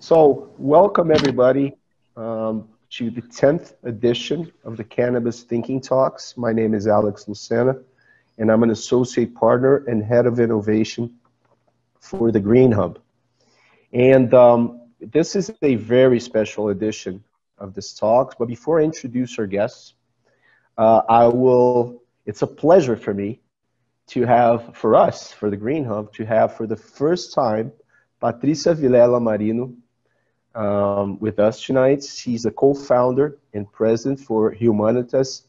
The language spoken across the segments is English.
So, welcome everybody um, to the 10th edition of the Cannabis Thinking Talks. My name is Alex Lucena, and I'm an associate partner and head of innovation for the Green Hub. And um, this is a very special edition of this talk. But before I introduce our guests, uh, I will, it's a pleasure for me to have, for us, for the Green Hub, to have for the first time Patricia Vilela Marino, um, with us tonight. She's a co-founder and president for Humanitas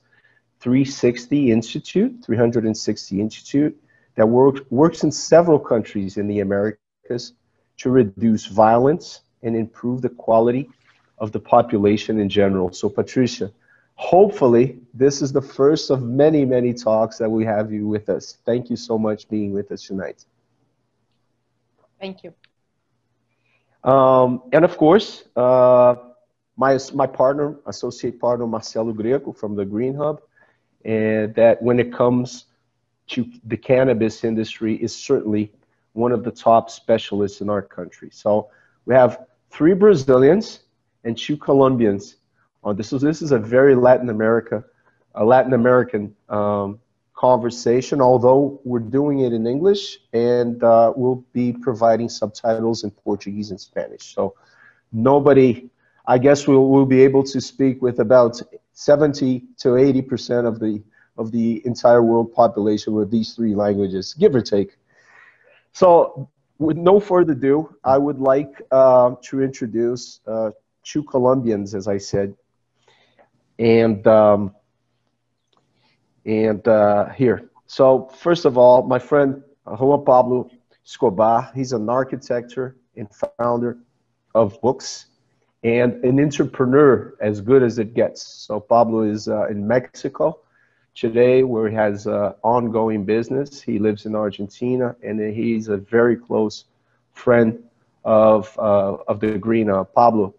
360 Institute, 360 Institute, that work, works in several countries in the Americas to reduce violence and improve the quality of the population in general. So Patricia, hopefully this is the first of many, many talks that we have you with us. Thank you so much being with us tonight. Thank you. Um, and of course, uh, my, my partner, associate partner, Marcelo Greco from the Green Hub, and that when it comes to the cannabis industry is certainly one of the top specialists in our country. So we have three Brazilians and two Colombians. On this is this is a very Latin America, a Latin American um, conversation, although we're doing it in English and uh, we'll be providing subtitles in Portuguese and Spanish. So nobody, I guess we'll, we'll be able to speak with about 70 to 80% of the, of the entire world population with these three languages, give or take. So with no further ado, I would like uh, to introduce uh, two Colombians, as I said. And um, and uh, here. So first of all, my friend uh, Juan Pablo Escobar, he's an architect and founder of books and an entrepreneur as good as it gets. So Pablo is uh, in Mexico today where he has uh, ongoing business. He lives in Argentina and he's a very close friend of, uh, of the green uh, Pablo.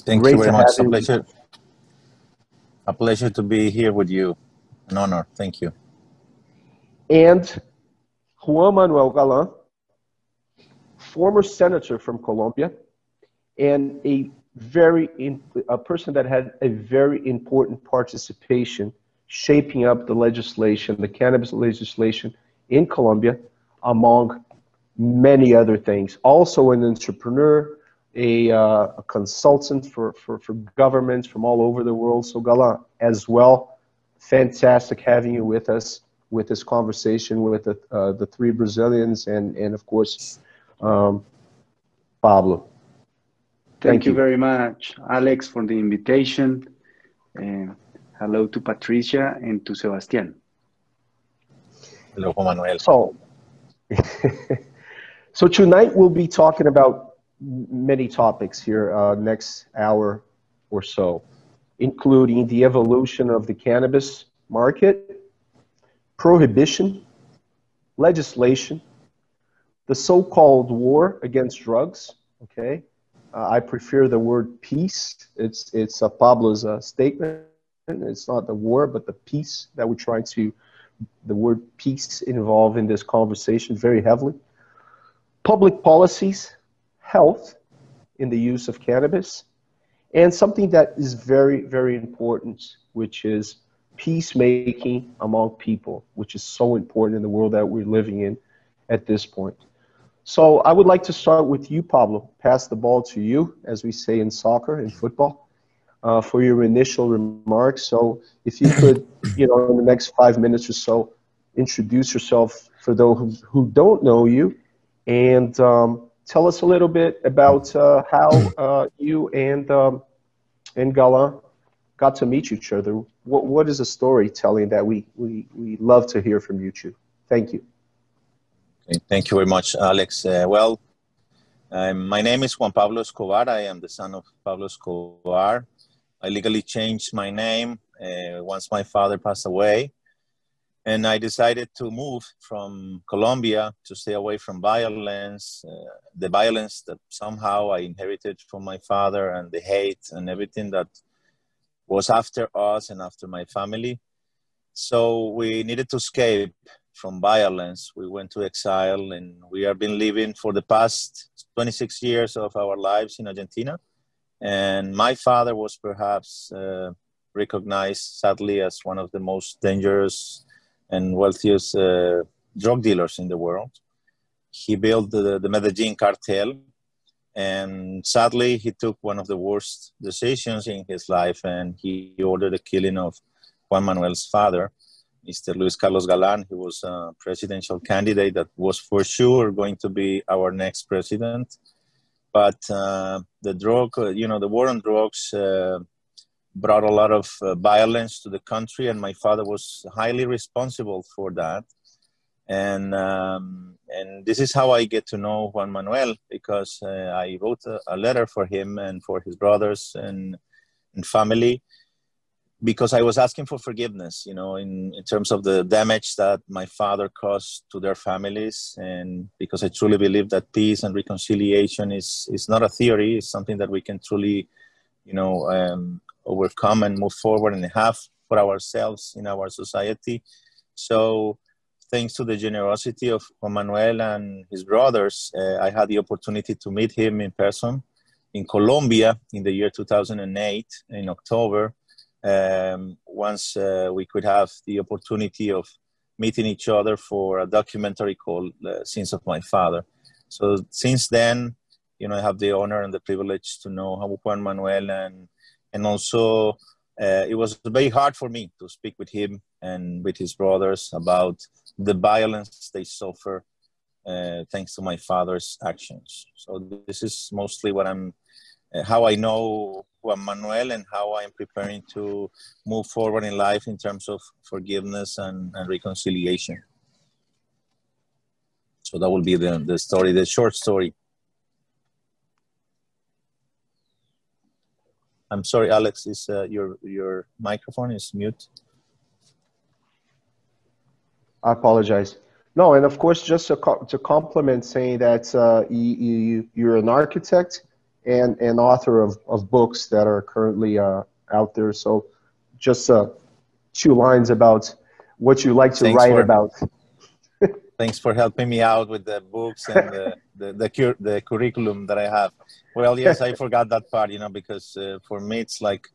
Thank Great you very much. A pleasure. A pleasure to be here with you. An honor. Thank you. And Juan Manuel Galan, former senator from Colombia, and a very in, a person that had a very important participation shaping up the legislation, the cannabis legislation in Colombia, among many other things. Also an entrepreneur, a, uh, a consultant for, for, for governments from all over the world. So Galan, as well, fantastic having you with us with this conversation with the, uh, the three Brazilians and, and of course, um, Pablo. Thank, Thank you. you. very much, Alex, for the invitation. Uh, hello to Patricia and to Sebastian. Hello, Juan Manuel. So, so tonight we'll be talking about many topics here uh, next hour or so, including the evolution of the cannabis market, prohibition, legislation, the so-called war against drugs. Okay, uh, I prefer the word peace. It's it's uh, Pablo's uh, statement. It's not the war, but the peace that we're trying to. The word peace involved in this conversation very heavily. Public policies, health in the use of cannabis, and something that is very, very important, which is peacemaking among people, which is so important in the world that we're living in at this point. So I would like to start with you, Pablo. Pass the ball to you, as we say in soccer, in football, uh, for your initial remarks. So if you could, you know, in the next five minutes or so, introduce yourself for those who, who don't know you, and um, tell us a little bit about uh, how uh, you and um, and Galan got to meet each other. What what is the storytelling that we we we love to hear from you two? Thank you. Thank you very much, Alex. Uh, well, um, my name is Juan Pablo Escobar. I am the son of Pablo Escobar. I legally changed my name uh, once my father passed away and I decided to move from Colombia to stay away from violence, uh, the violence that somehow I inherited from my father, and the hate and everything that was after us and after my family. So we needed to escape from violence. We went to exile, and we have been living for the past 26 years of our lives in Argentina. And my father was perhaps uh, recognized, sadly, as one of the most dangerous and wealthiest uh, drug dealers in the world. He built the, the Medellin cartel, and sadly, he took one of the worst decisions in his life, and he ordered the killing of Juan Manuel's father, Mr. Luis Carlos Galan. He was a presidential candidate that was for sure going to be our next president. But uh, the drug, uh, you know, the war on drugs uh, brought a lot of uh, violence to the country, and my father was highly responsible for that. And um, and this is how I get to know Juan Manuel because uh, I wrote a, a, letter for him and for his brothers and and family because I was asking for forgiveness, you know, in, in terms of the damage that my father caused to their families, and because I truly believe that peace and reconciliation is is not a theory; it's something that we can truly, you know, um, overcome and move forward and have for ourselves in our society. So, thanks to the generosity of Juan Manuel and his brothers, uh, I had the opportunity to meet him in person in Colombia in the year 2008 in October. Um, once uh, we could have the opportunity of meeting each other for a documentary called uh, Sins of My Father. So since then, you know, I have the honor and the privilege to know Juan Manuel and and also uh, it was very hard for me to speak with him and with his brothers about the violence they suffer uh, thanks to my father's actions. So this is mostly what I'm, uh, how I know Juan Manuel and how I'm preparing to move forward in life in terms of forgiveness and, and reconciliation. So that will be the, the story, the short story. I'm sorry, Alex, is uh, your your microphone is mute. I apologize. No, and of course, just to, co to compliment saying that uh, you, you, you're an architect and an author of, of books that are currently uh, out there. So just uh, two lines about what you like to Thanks write about. Thanks for helping me out with the books and the, the, the, cur the curriculum that I have. Well, yes, I forgot that part, you know, because uh, for me, it's like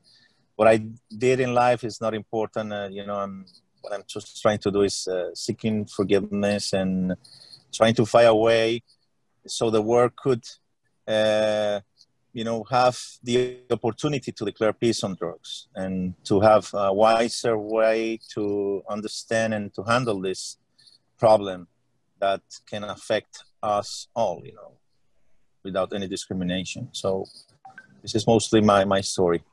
what I did in life is not important. Uh, you know, I'm, what I'm just trying to do is uh, seeking forgiveness and trying to find a way so the world could, uh, you know, have the opportunity to declare peace on drugs and to have a wiser way to understand and to handle this problem that can affect us all, you know without any discrimination. So this is mostly my, my story.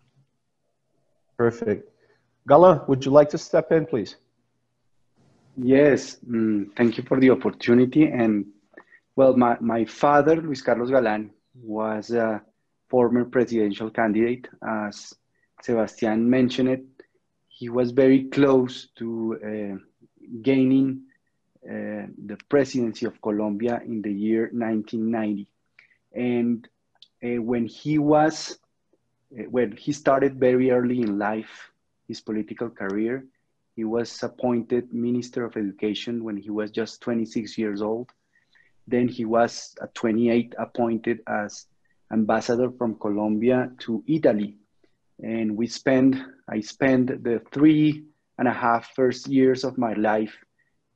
Perfect. Galan, would you like to step in, please? Yes, mm, thank you for the opportunity. And well, my, my father, Luis Carlos Galan, was a former presidential candidate. As Sebastian mentioned it, he was very close to uh, gaining uh, the presidency of Colombia in the year 1990. And uh, when he was, uh, when he started very early in life, his political career, he was appointed Minister of Education when he was just 26 years old. Then he was at 28 appointed as ambassador from Colombia to Italy. And we spent, I spent the three and a half first years of my life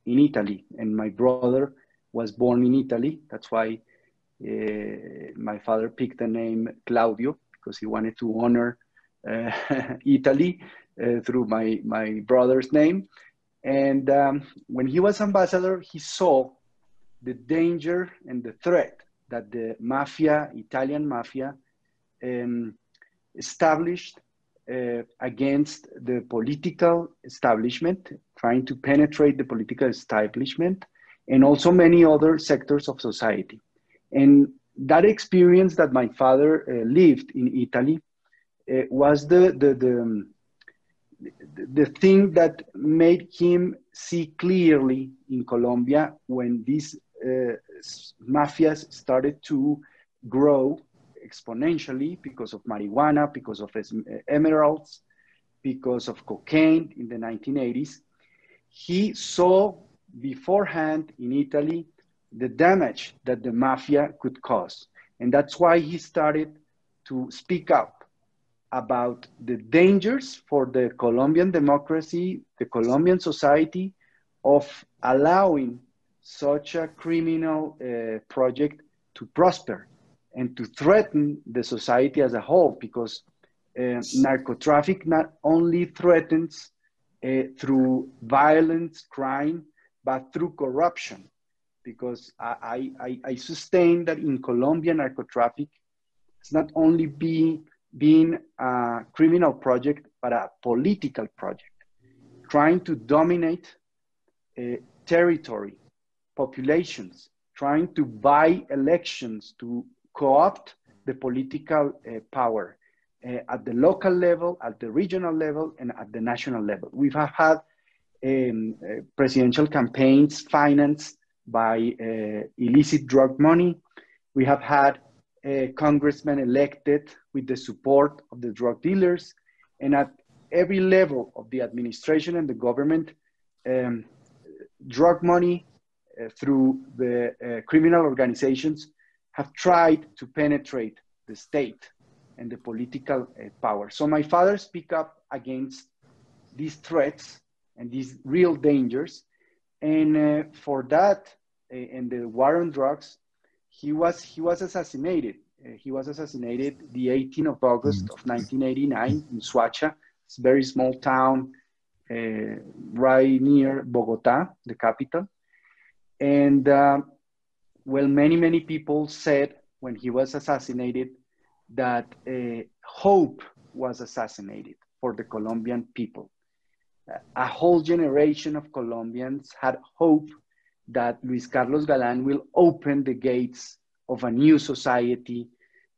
in Italy. And my brother was born in Italy. That's why uh, my father picked the name Claudio because he wanted to honor uh, Italy uh, through my, my brother's name. And um, when he was ambassador, he saw the danger and the threat that the mafia, Italian mafia, um, established uh, against the political establishment, trying to penetrate the political establishment, and also many other sectors of society. And that experience that my father uh, lived in Italy uh, was the, the, the, the thing that made him see clearly in Colombia when these uh, mafias started to grow exponentially because of marijuana, because of emeralds, because of cocaine in the 1980s. He saw beforehand in Italy the damage that the mafia could cause. And that's why he started to speak up about the dangers for the Colombian democracy, the Colombian society, of allowing such a criminal uh, project to prosper and to threaten the society as a whole because uh, narcotraffic not only threatens uh, through violence, crime, but through corruption. Because I, I, I sustain that in Colombia, narcotraffic it's not only being, being a criminal project, but a political project, trying to dominate uh, territory, populations, trying to buy elections to co-opt the political uh, power uh, at the local level, at the regional level, and at the national level. We have had um, uh, presidential campaigns financed by uh, illicit drug money. We have had congressmen elected with the support of the drug dealers. And at every level of the administration and the government, um, drug money uh, through the uh, criminal organizations have tried to penetrate the state and the political uh, power. So my father speak up against these threats and these real dangers. And uh, for that, uh, and the war on drugs, he was, he was assassinated. He was assassinated the 18th of August of 1989 in Soacha. It's a very small town uh, right near Bogota, the capital. And uh, well, many, many people said when he was assassinated that uh, hope was assassinated for the Colombian people. A whole generation of Colombians had hope that Luis Carlos Galan will open the gates of a new society,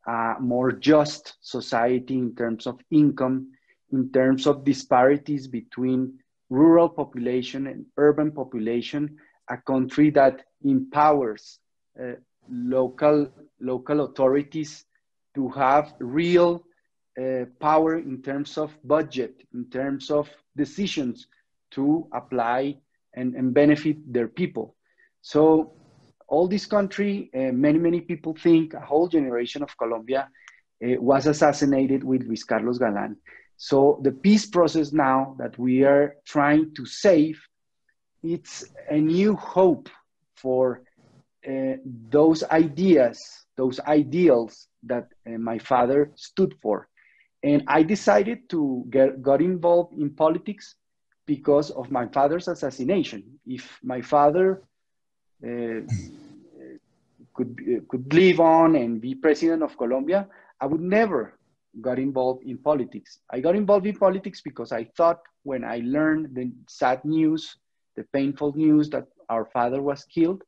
a more just society in terms of income, in terms of disparities between rural population and urban population, a country that empowers uh, local, local authorities to have real uh, power in terms of budget, in terms of decisions to apply and, and benefit their people. So all this country, uh, many, many people think a whole generation of Colombia uh, was assassinated with Luis Carlos Galan. So the peace process now that we are trying to save, it's a new hope for uh, those ideas, those ideals that uh, my father stood for. And I decided to get got involved in politics because of my father's assassination. If my father uh, could, could live on and be president of Colombia, I would never got involved in politics. I got involved in politics because I thought when I learned the sad news, the painful news that our father was killed,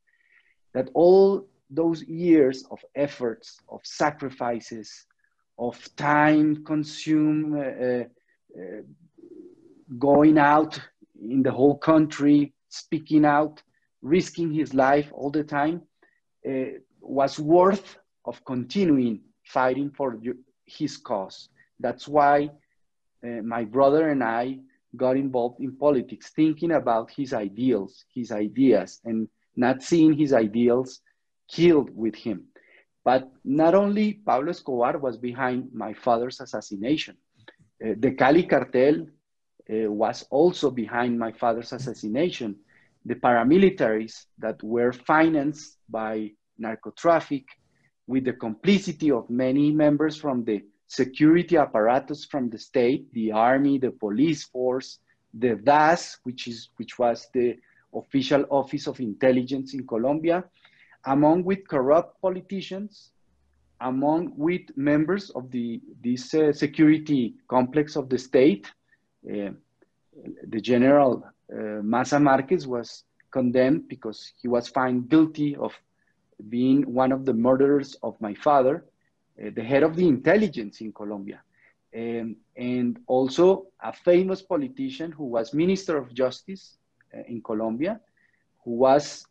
that all those years of efforts, of sacrifices, of time consumed, uh, uh, going out in the whole country, speaking out, risking his life all the time, uh, was worth of continuing fighting for his cause. That's why uh, my brother and I got involved in politics, thinking about his ideals, his ideas, and not seeing his ideals killed with him. But not only Pablo Escobar was behind my father's assassination, uh, the Cali cartel uh, was also behind my father's assassination. The paramilitaries that were financed by narcotraffic with the complicity of many members from the security apparatus from the state, the army, the police force, the DAS, which, is, which was the official office of intelligence in Colombia, among with corrupt politicians, among with members of the, this uh, security complex of the state. Uh, the general uh, Maza Marquez was condemned because he was found guilty of being one of the murderers of my father, uh, the head of the intelligence in Colombia, um, and also a famous politician who was Minister of Justice uh, in Colombia, who was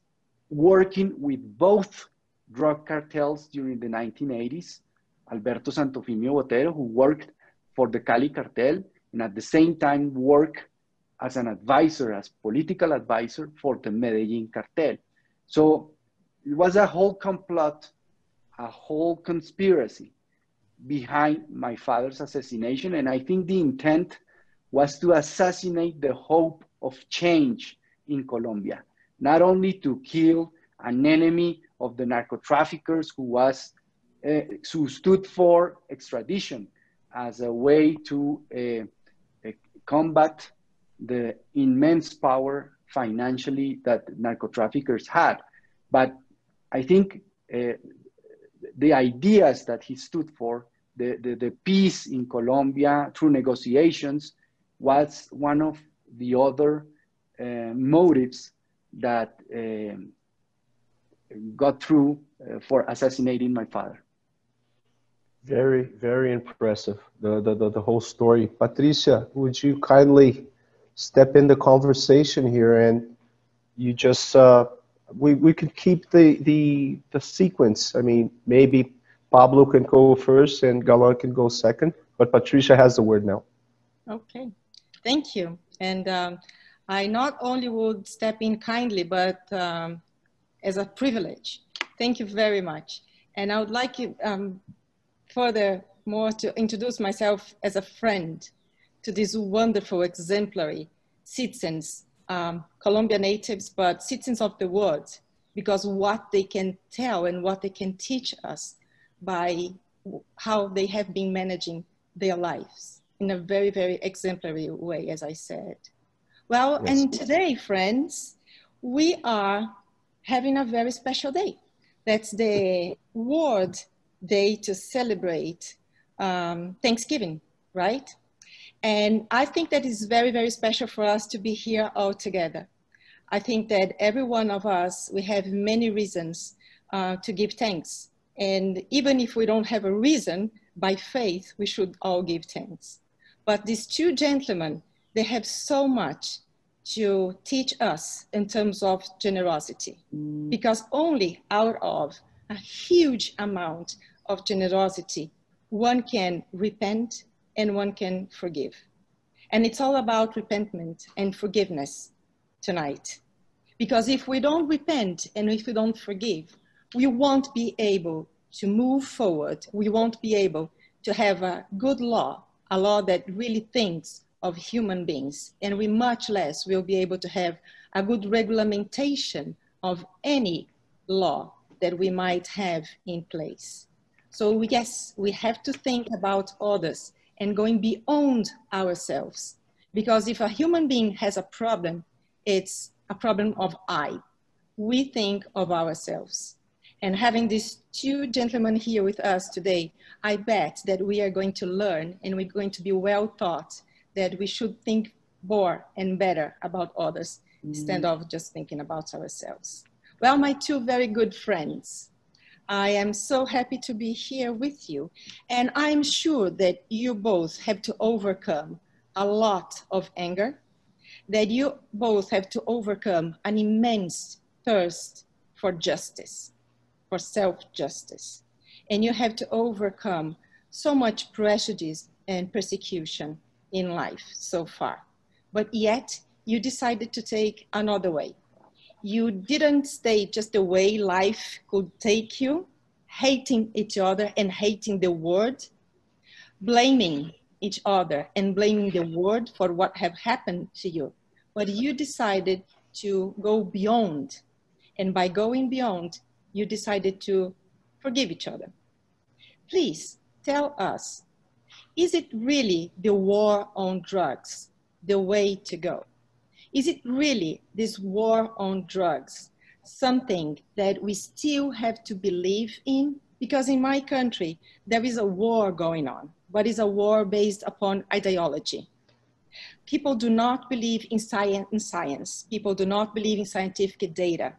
working with both drug cartels during the 1980s, Alberto Santofimio Botero, who worked for the Cali cartel and at the same time worked as an advisor, as political advisor for the Medellin cartel. So it was a whole complot a whole conspiracy behind my father's assassination. And I think the intent was to assassinate the hope of change in Colombia, not only to kill an enemy of the narco traffickers who was uh, who stood for extradition as a way to uh, combat the immense power financially that narco traffickers had. But I think uh, the ideas that he stood for, the, the, the peace in Colombia through negotiations, was one of the other uh, motives that um, got through uh, for assassinating my father. Very, very impressive, the, the, the, the, whole story. Patricia, would you kindly step in the conversation here and you just, uh, we, we could keep the, the, the sequence. I mean, maybe Pablo can go first and Galan can go second, but Patricia has the word now. Okay, thank you. And um, I not only would step in kindly, but um, as a privilege. Thank you very much. And I would like you um, further more to introduce myself as a friend to these wonderful, exemplary citizens, um, Colombian natives, but citizens of the world, because what they can tell and what they can teach us by how they have been managing their lives in a very, very exemplary way, as I said. Well, yes. and today, friends, we are having a very special day. That's the World Day to celebrate um, Thanksgiving, right? And I think that is very, very special for us to be here all together. I think that every one of us, we have many reasons uh, to give thanks. And even if we don't have a reason, by faith, we should all give thanks. But these two gentlemen, they have so much to teach us in terms of generosity, mm. because only out of a huge amount of generosity, one can repent and one can forgive. And it's all about repentment and forgiveness tonight. Because if we don't repent and if we don't forgive, we won't be able to move forward. We won't be able to have a good law, a law that really thinks of human beings, and we much less will be able to have a good regulation of any law that we might have in place. So we yes, we have to think about others and going beyond ourselves. Because if a human being has a problem, it's a problem of I. We think of ourselves. And having these two gentlemen here with us today, I bet that we are going to learn and we're going to be well taught that we should think more and better about others mm. instead of just thinking about ourselves. Well, my two very good friends, I am so happy to be here with you. And I'm sure that you both have to overcome a lot of anger, that you both have to overcome an immense thirst for justice, for self-justice. And you have to overcome so much prejudice and persecution in life so far. But yet you decided to take another way. You didn't stay just the way life could take you, hating each other and hating the world, blaming each other and blaming the world for what have happened to you. But you decided to go beyond. And by going beyond, you decided to forgive each other. Please tell us is it really the war on drugs the way to go? Is it really this war on drugs something that we still have to believe in? Because in my country, there is a war going on, but it's a war based upon ideology. People do not believe in science. People do not believe in scientific data.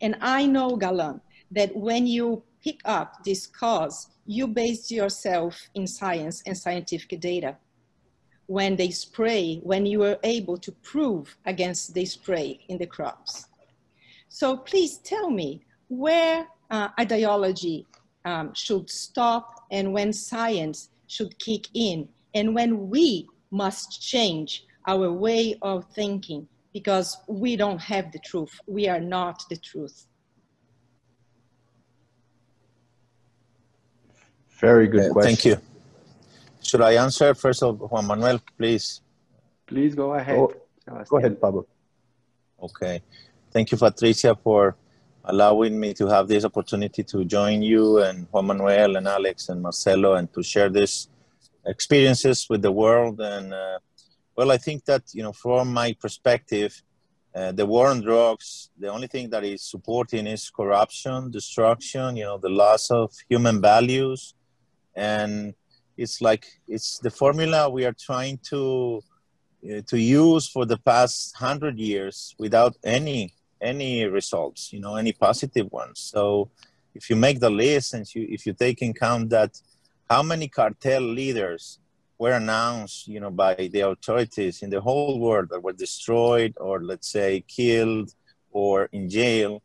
And I know, Galan, that when you pick up this cause, you base yourself in science and scientific data. When they spray, when you are able to prove against the spray in the crops. So please tell me where uh, ideology um, should stop and when science should kick in and when we must change our way of thinking because we don't have the truth. We are not the truth. Very good Uh, question. Thank you. Should I answer first of Juan Manuel, please? Please go ahead. Go- Go ahead, Pablo. Okay. Thank you, Patricia, for allowing me to have this opportunity to join you and Juan Manuel and Alex and Marcelo and to share these experiences with the world. And uh, well, I think that, you know, from my perspective, uh, the war on drugs, the only thing that is supporting is corruption, destruction, you know, the loss of human values. And it's like, it's the formula we are trying to uh, to use for the past hundred years without any any results, you know, any positive ones. So if you make the list and you, if you take in count that how many cartel leaders were announced, you know, by the authorities in the whole world that were destroyed or let's say killed or in jail.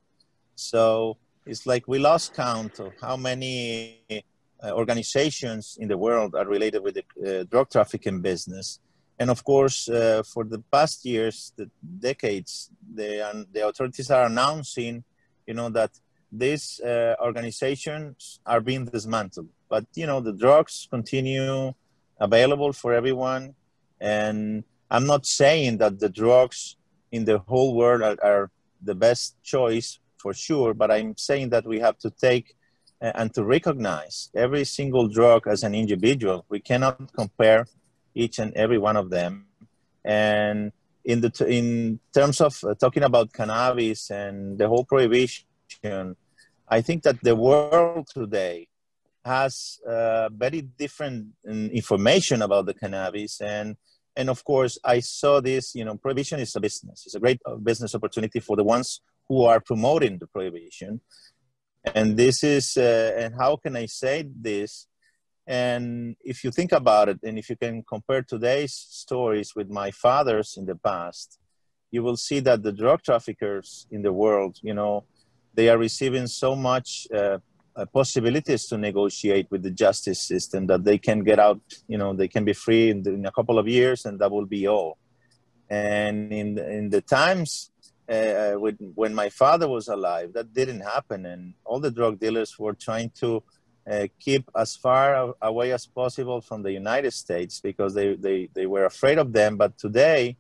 So it's like we lost count of how many organizations in the world are related with the uh, drug trafficking business and of course, uh, for the past years, the decades, the, the authorities are announcing, you know, that these uh, organizations are being dismantled. But, you know, the drugs continue available for everyone. And I'm not saying that the drugs in the whole world are, are the best choice for sure, but I'm saying that we have to take uh, and to recognize every single drug as an individual. We cannot compare each and every one of them. And in the t- in terms of uh, talking about cannabis and the whole prohibition, I think that the world today has uh, very different um, information about the cannabis and and of course i saw this you know prohibition is a business it's a great uh, business opportunity for the ones who are promoting the prohibition and this is uh, and how can i say this and if you think about it, and if you can compare today's stories with my father's in the past, you will see that the drug traffickers in the world, you know, they are receiving so much uh, uh, possibilities to negotiate with the justice system that they can get out, you know, they can be free in, the, in a couple of years, and that will be all. And in in the times uh, when, when my father was alive, that didn't happen, and all the drug dealers were trying to uh, keep as far away as possible from the United States because they, they, they were afraid of them. But today,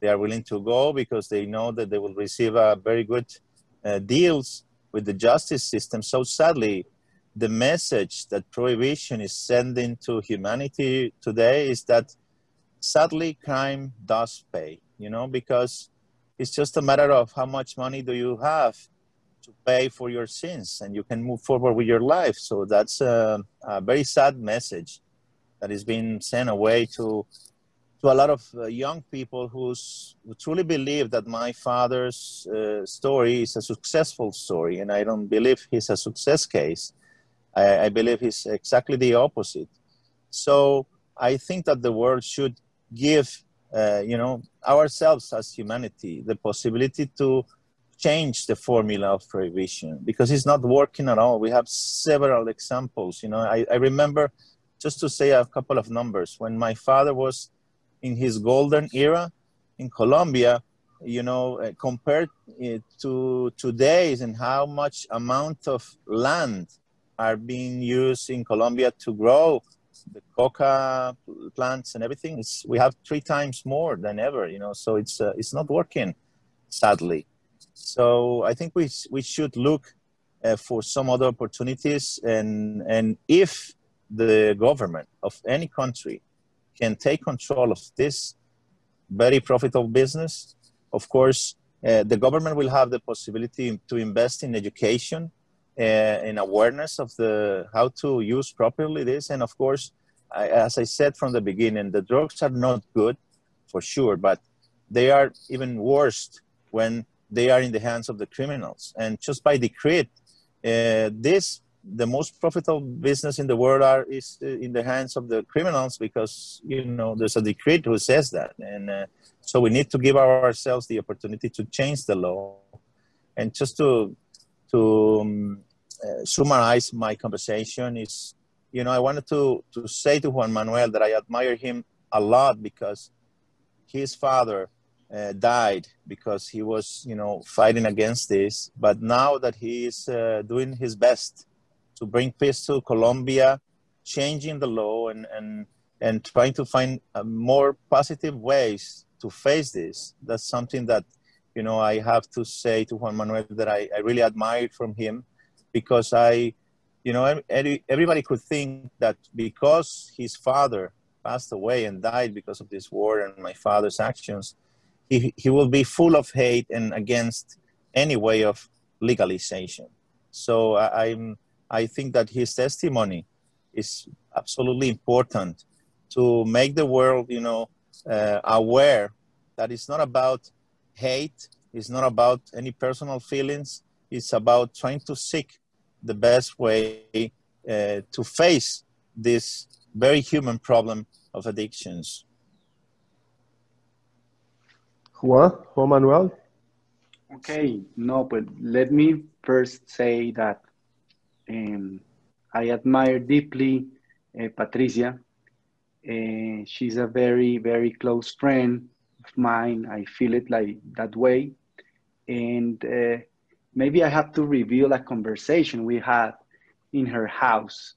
they are willing to go because they know that they will receive uh, very good uh, deals with the justice system. So sadly, the message that prohibition is sending to humanity today is that sadly crime does pay, you know, because it's just a matter of how much money do you have to pay for your sins and you can move forward with your life. So that's a, a very sad message that is being sent away to to a lot of uh, young people who's, who truly believe that my father's uh, story is a successful story, and I don't believe he's a success case. I, I believe he's exactly the opposite. So I think that the world should give, uh, you know, ourselves as humanity the possibility to change the formula of prohibition because it's not working at all. We have several examples. You know, I, I remember just to say a couple of numbers when my father was in his golden era in Colombia, you know, uh, compared uh, to today's and how much amount of land are being used in Colombia to grow the coca plants and everything. It's, we have three times more than ever, you know, so it's, uh, it's not working, sadly. So I think we, we should look uh, for some other opportunities and, and if the government of any country can take control of this very profitable business, of course, uh, the government will have the possibility to invest in education, uh, in awareness of the how to use properly this, and of course, I, as I said from the beginning, the drugs are not good, for sure, but they are even worse when they are in the hands of the criminals. And just by decree, uh, this the most profitable business in the world are is in the hands of the criminals because you know there's a decree who says that and uh, so we need to give ourselves the opportunity to change the law and just to to um, summarize my conversation is you know i wanted to to say to juan manuel that i admire him a lot because his father uh, died because he was you know fighting against this but now that he is uh, doing his best to bring peace to Colombia changing the law and, and, and trying to find uh, more positive ways to face this. That's something that, you know, I have to say to Juan Manuel that I, I really admire from him because I, you know, everybody could think that because his father passed away and died because of this war and my father's actions, he, he will be full of hate and against any way of legalization. So I, I'm, I think that his testimony is absolutely important to make the world, you know, uh, aware that it's not about hate, it's not about any personal feelings, it's about trying to seek the best way uh, to face this very human problem of addictions. Juan, Juan Manuel? Okay, no, but let me first say that um, I admire deeply uh, Patricia. Uh, she's a very, very close friend of mine. I feel it like that way. And uh, maybe I have to reveal a conversation we had in her house.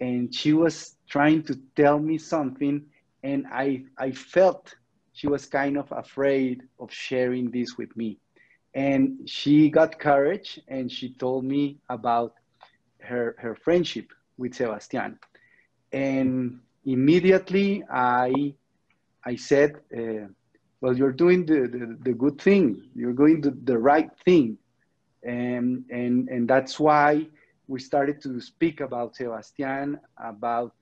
And she was trying to tell me something, and I, I felt she was kind of afraid of sharing this with me. And she got courage and she told me about her, her friendship with Sebastian. And immediately I, I said, uh, well, you're doing the, the, the, good thing. You're doing the, the right thing. And, and, and that's why we started to speak about Sebastian, about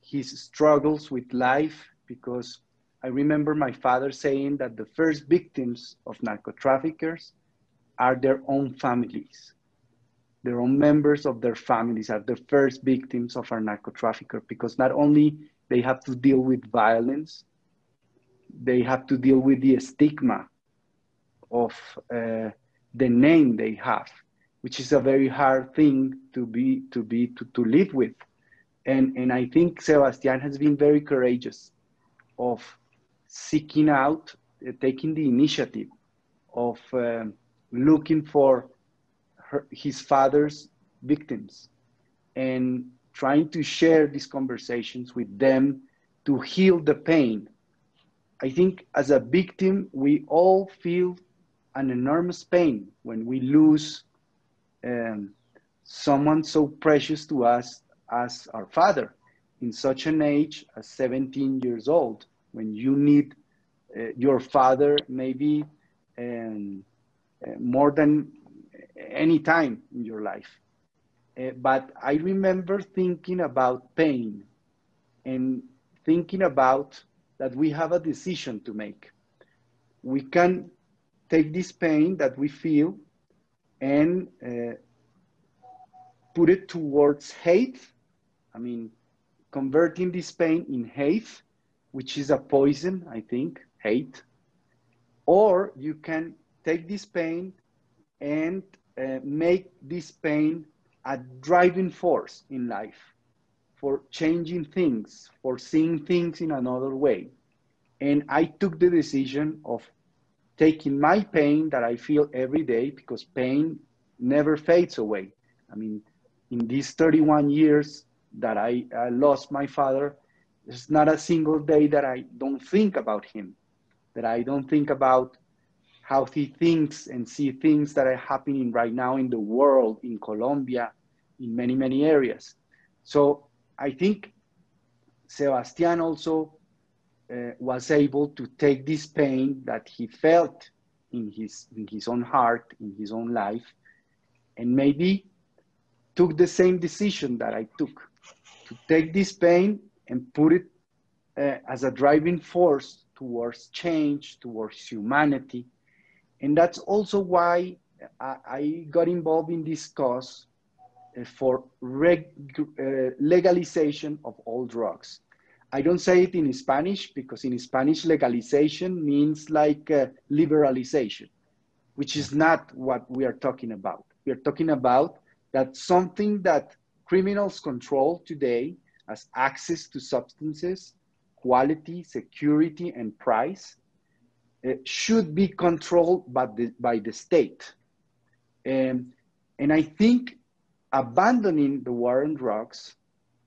his struggles with life, because I remember my father saying that the first victims of narco traffickers are their own families. Their own members of their families are the first victims of a narco trafficker because not only they have to deal with violence, they have to deal with the stigma of uh, the name they have, which is a very hard thing to be to be to, to live with. And and I think Sebastian has been very courageous of seeking out, uh, taking the initiative of uh, looking for her, his father's victims and trying to share these conversations with them to heal the pain. I think as a victim, we all feel an enormous pain when we lose um, someone so precious to us as our father in such an age as 17 years old when you need uh, your father maybe um, uh, more than any time in your life. Uh, but I remember thinking about pain and thinking about that we have a decision to make. We can take this pain that we feel and uh, put it towards hate. I mean, converting this pain in hate, which is a poison, I think, hate. Or you can take this pain and uh, make this pain a driving force in life for changing things, for seeing things in another way. And I took the decision of taking my pain that I feel every day because pain never fades away. I mean, in these 31 years that I, I lost my father, there's not a single day that I don't think about him, that I don't think about how he thinks and see things that are happening right now in the world, in Colombia, in many, many areas. So I think Sebastian also was able to take this pain that he felt in his, in his own heart, in his own life, and maybe took the same decision that I took to take this pain and put it uh, as a driving force towards change, towards humanity, and that's also why I, I got involved in this cause uh, for reg, uh, legalization of all drugs. I don't say it in Spanish because in Spanish legalization means like uh, liberalization, which is not what we are talking about. We are talking about that something that criminals control today as access to substances, quality, security, and price should be controlled by the, by the state. Um, and I think abandoning the war on drugs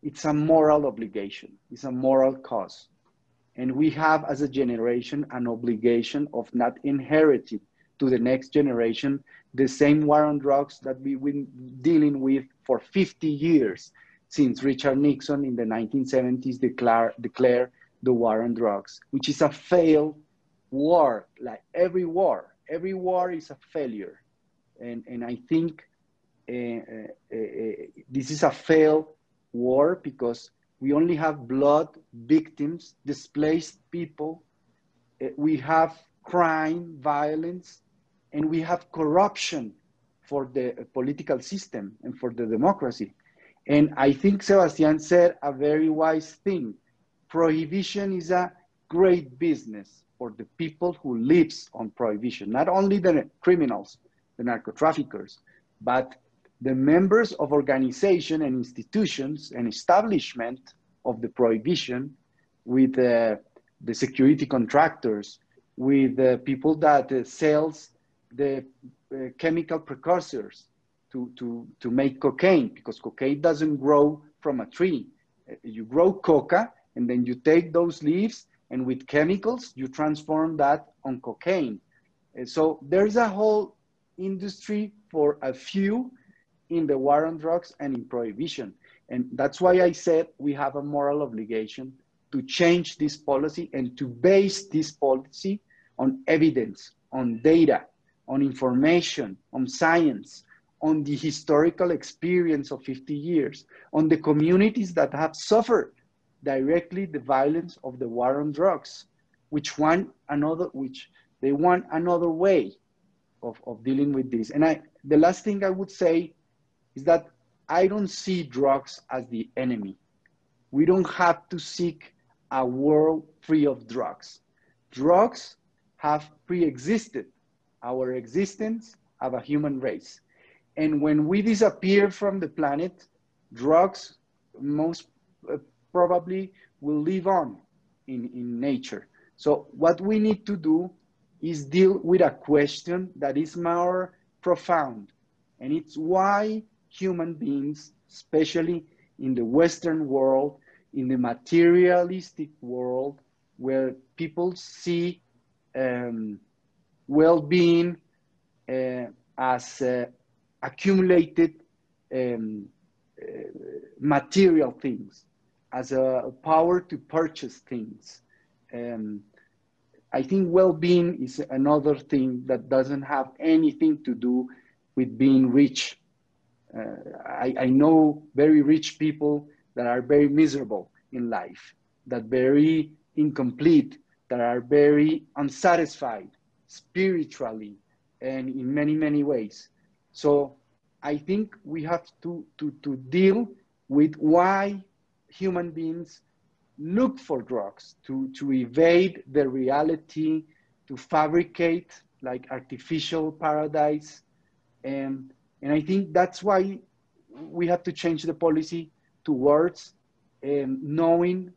it's a moral obligation, it's a moral cause. And we have, as a generation, an obligation of not inheriting to the next generation the same war on drugs that we've been dealing with for 50 years since Richard Nixon in the 1970s declare, declared the war on drugs, which is a failed war, like every war. Every war is a failure. And, and I think uh, uh, uh, this is a failed war because we only have blood, victims, displaced people. Uh, we have crime, violence, and we have corruption for the political system and for the democracy. And I think Sebastian said a very wise thing. Prohibition is a great business for the people who lives on prohibition, not only the criminals, the narco-traffickers, but the members of organization and institutions and establishment of the prohibition with uh, the security contractors, with the people that uh, sells the uh, chemical precursors to, to, to make cocaine because cocaine doesn't grow from a tree. Uh, you grow coca and then you take those leaves and with chemicals, you transform that on cocaine. And so there's a whole industry for a few in the war on drugs and in prohibition. And that's why I said we have a moral obligation to change this policy and to base this policy on evidence, on data, on information, on science, on the historical experience of 50 years, on the communities that have suffered directly the violence of the war on drugs, which want another, which they want another way of, of dealing with this. And I, the last thing I would say is that I don't see drugs as the enemy. We don't have to seek a world free of drugs. Drugs have pre-existed our existence of a human race. And when we disappear from the planet, drugs most uh, probably will live on in, in nature. So what we need to do is deal with a question that is more profound. And it's why human beings, especially in the Western world, in the materialistic world, where people see um, well-being uh, as uh, accumulated um, uh, material things, as a power to purchase things. Um, I think well-being is another thing that doesn't have anything to do with being rich. Uh, I, I, know very rich people that are very miserable in life, that very incomplete, that are very unsatisfied, spiritually and in many, many ways. So I think we have to, to, to deal with why human beings look for drugs, to, to evade the reality, to fabricate like artificial paradise. And, and I think that's why we have to change the policy towards um, knowing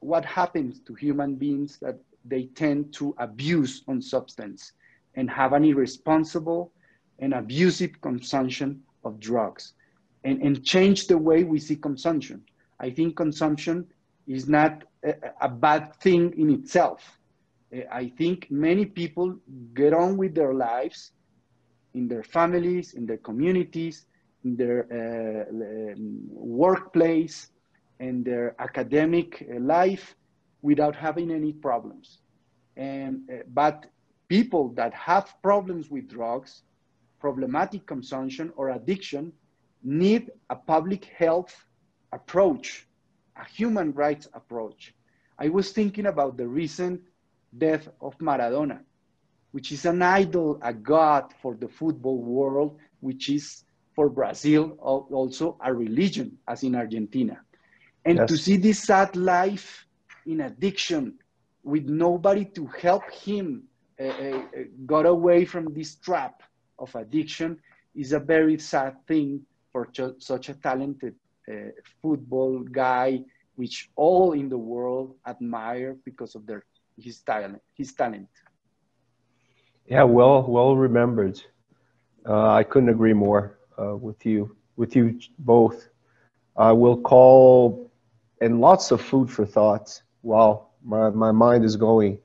what happens to human beings that they tend to abuse on substance and have an irresponsible and abusive consumption of drugs and, and change the way we see consumption. I think consumption is not a, a bad thing in itself. I think many people get on with their lives in their families, in their communities, in their uh, um, workplace, and their academic life without having any problems. And, uh, but people that have problems with drugs, problematic consumption or addiction need a public health approach, a human rights approach. I was thinking about the recent death of Maradona, which is an idol, a god for the football world, which is for Brazil also a religion, as in Argentina. And yes. to see this sad life in addiction with nobody to help him uh, uh, got away from this trap of addiction is a very sad thing for such a talented uh, football guy, which all in the world admire because of their his talent. His talent. Yeah, well, well remembered. Uh, I couldn't agree more uh, with you, with you both. I will call, and lots of food for thought. Wow, my, my mind is going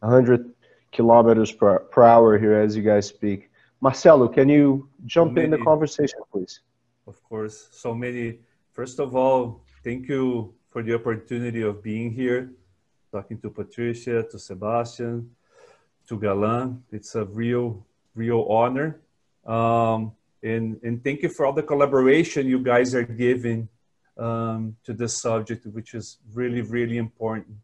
100 kilometers per, per hour here as you guys speak. Marcelo, can you jump in the conversation, please? Of course. So many. First of all, thank you for the opportunity of being here, talking to Patricia, to Sebastian, to Galan. It's a real, real honor. Um, and, and thank you for all the collaboration you guys are giving um, to this subject, which is really, really important.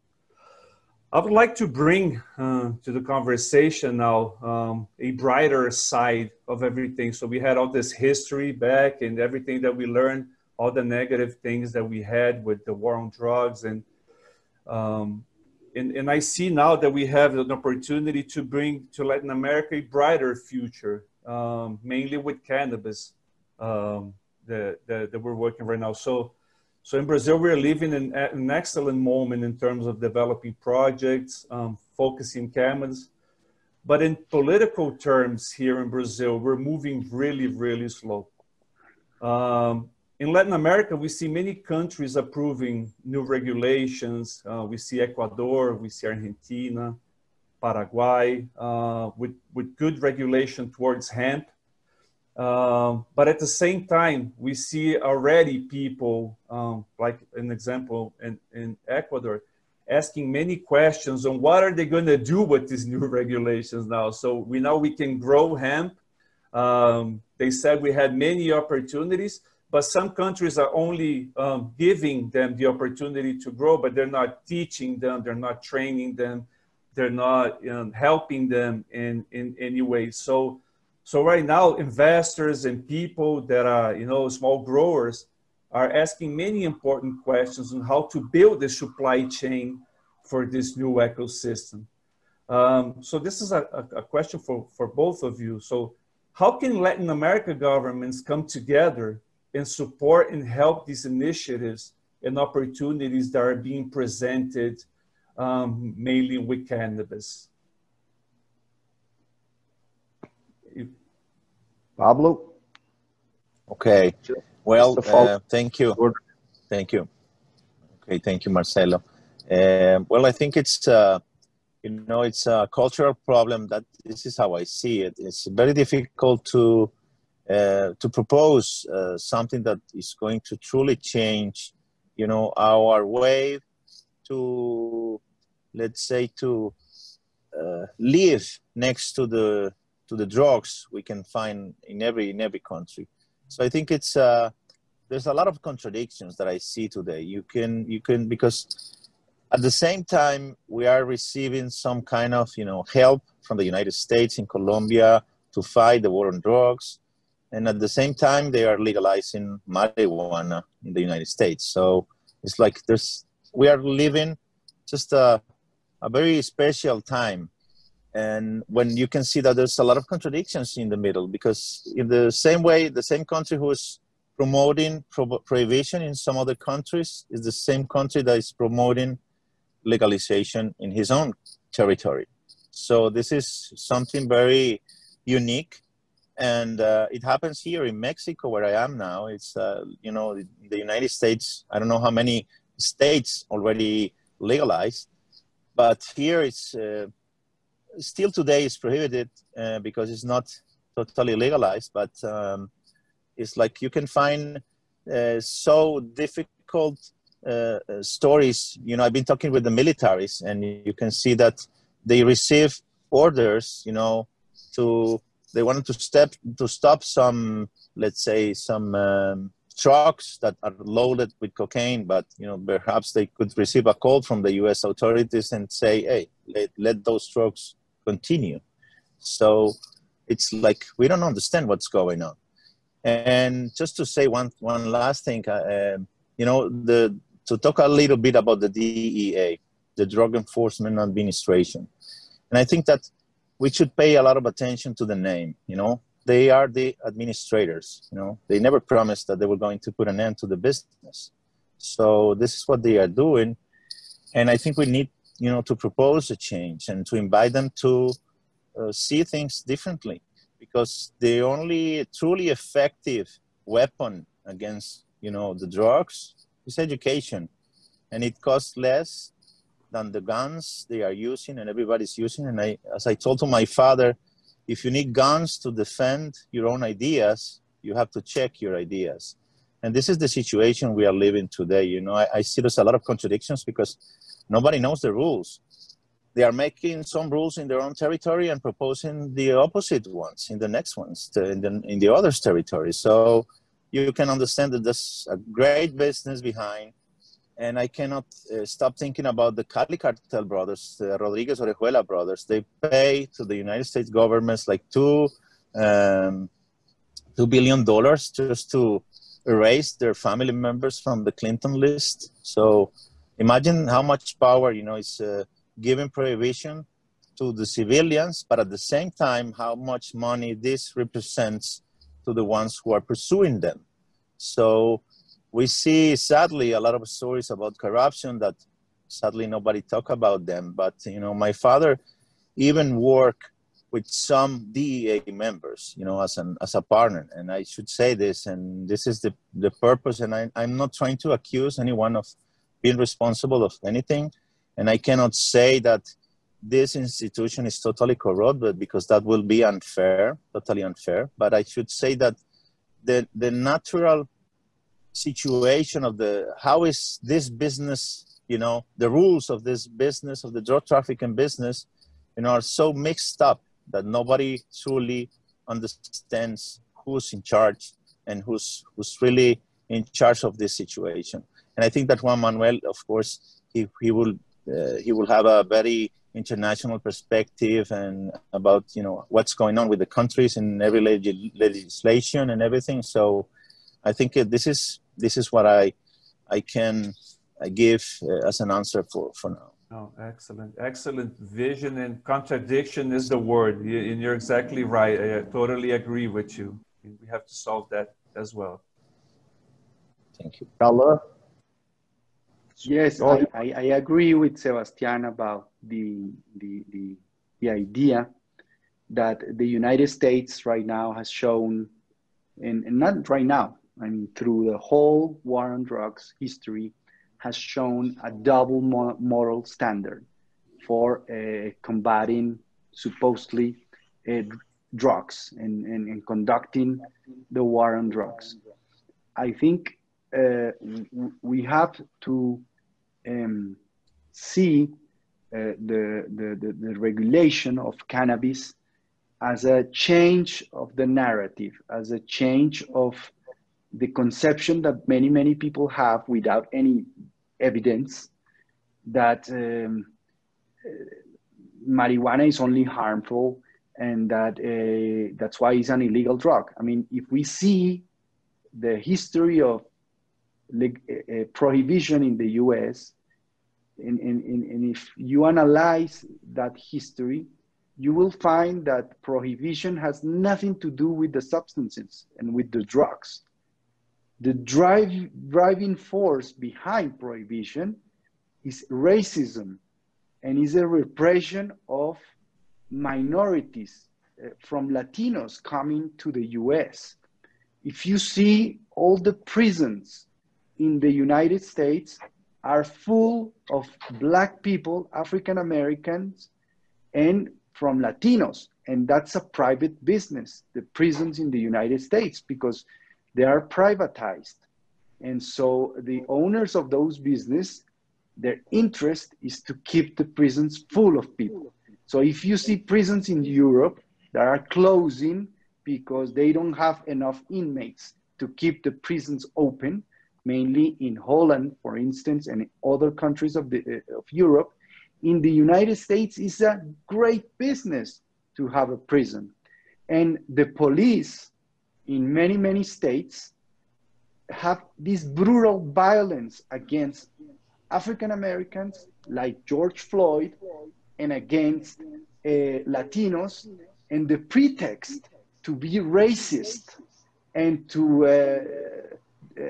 I would like to bring uh, to the conversation now um, a brighter side of everything. So we had all this history back and everything that we learned, all the negative things that we had with the war on drugs, and um, and, and I see now that we have an opportunity to bring to Latin America a brighter future um, mainly with cannabis um, that, that, that, we're working right now. So, so in Brazil, we're living in an excellent moment in terms of developing projects, um, focusing cannabis. But in political terms here in Brazil, we're moving really, really slow. Um, in Latin America, we see many countries approving new regulations. Uh, we see Ecuador, we see Argentina, Paraguay, uh, with, with good regulation towards hemp. Um, but at the same time, we see already people, um, like an example in, in Ecuador, asking many questions on what are they going to do with these new regulations now. So we know we can grow hemp. Um, they said we had many opportunities, but some countries are only um, giving them the opportunity to grow, but they're not teaching them, they're not training them they're not know, helping them in, in any way. So, so right now, investors and people that are, you know, small growers are asking many important questions on how to build the supply chain for this new ecosystem. Um, so this is a, a, question for, for both of you. So how can Latin America governments come together and support and help these initiatives and opportunities that are being presented um, mainly with cannabis. Pablo? Okay. Well, uh, thank you. Thank you. Okay, thank you, Marcelo. Uh, well, I think it's, uh, you know, it's a cultural problem that this is how I see it. It's very difficult to, uh, to propose uh, something that is going to truly change, you know, our way to let's say to uh, live next to the to the drugs we can find in every in every country. So i think it's uh, there's a lot of contradictions that i see today. You can you can because at the same time we are receiving some kind of you know help from the united states in colombia to fight the war on drugs and at the same time they are legalizing marijuana in the united states. So it's like there's we are living just a a very special time. And when you can see that there's a lot of contradictions in the middle because in the same way the same country who is promoting pro- prohibition in some other countries is the same country that is promoting legalization in his own territory. So this is something very unique and uh, it happens here in mexico where i am now. It's uh, you know the united states i don't know how many states already legalized but here it's uh, still today is prohibited uh, because it's not totally legalized but um, it's like you can find uh, so difficult uh, stories. You know i've been talking with the militaries and you can see that they receive orders you know to they wanted to step to stop some let's say some um, trucks that are loaded with cocaine, but you know perhaps they could receive a call from the U.S. authorities and say, "Hey, let, let those trucks continue." So it's like we don't understand what's going on. And just to say one one last thing, uh, you know, the to talk a little bit about the DEA, the Drug Enforcement Administration, and I think that we should pay a lot of attention to the name. You know, they are the administrators you know they never promised that they were going to put an end to the business so this is what they are doing and i think we need you know to propose a change and to invite them to uh, see things differently because the only truly effective weapon against you know, the drugs, is education. And it costs less than the guns they are using and everybody's using. And I, as I told to my father, if you need guns to defend your own ideas, you have to check your ideas. And this is the situation we are living today. You know, I, I see there's a lot of contradictions because nobody knows the rules. They are making some rules in their own territory and proposing the opposite ones in the next ones, to, in, the, in the others' territory. So you can understand that there's a great business behind and I cannot uh, stop thinking about the Cali Cartel brothers, the Rodriguez Orejuela brothers. They pay to the United States governments like two, um, two billion dollars just to erase their family members from the Clinton list. So imagine how much power you know is uh, giving prohibition to the civilians, but at the same time, how much money this represents to the ones who are pursuing them. So we see sadly a lot of stories about corruption that sadly nobody talk about them. But you know my father even work with some DEA members you know as an as a partner. And I should say this and this is the the purpose. And I, I'm not trying to accuse anyone of being responsible of anything. And I cannot say that this institution is totally corrupt because that will be unfair totally unfair. But I should say that the the natural situation of the how is this business you know the rules of this business of the drug trafficking business you know are so mixed up that nobody truly understands who's in charge and who's who's really in charge of this situation. And i think that juan manuel of course he, he will uh, he will have a very international perspective and about you know what's going on with the countries and every leg- legislation and everything. So i think this is this is what I I can I give uh, as an answer for for now. Oh, excellent, excellent vision and contradiction is the word, and you're exactly right. I totally agree with you. We have to solve that as well. Thank you. Bella? Yes, I, I, I, agree with Sebastian about the, the, the, the idea that the United States right now has shown, and, and not right now, I mean, through the whole war on drugs history, has shown a double moral standard for uh, combating supposedly uh, drugs and, and, and, conducting the war on drugs. I think uh, we have to um, see uh, the, the, the, the regulation of cannabis as a change of the narrative, as a change of the conception that many, many people have without any evidence that um, marijuana is only harmful and that uh, that's why it's an illegal drug. I mean, if we see the history of uh, prohibition in the US, and, and, and if you analyze that history, you will find that prohibition has nothing to do with the substances and with the drugs the drive, driving force behind prohibition is racism and is a repression of minorities uh, from Latinos coming to the US. If you see all the prisons in the United States are full of black people, African Americans, and from Latinos. And that's a private business, the prisons in the United States, because they are privatized. And so the owners of those business, their interest is to keep the prisons full of people. So if you see prisons in Europe that are closing because they don't have enough inmates to keep the prisons open, mainly in Holland, for instance, and other countries of, the, uh, of Europe, in the United States is a great business to have a prison. And the police in many, many states have this brutal violence against African Americans like George Floyd and against uh, Latinos and the pretext to be racist and to uh,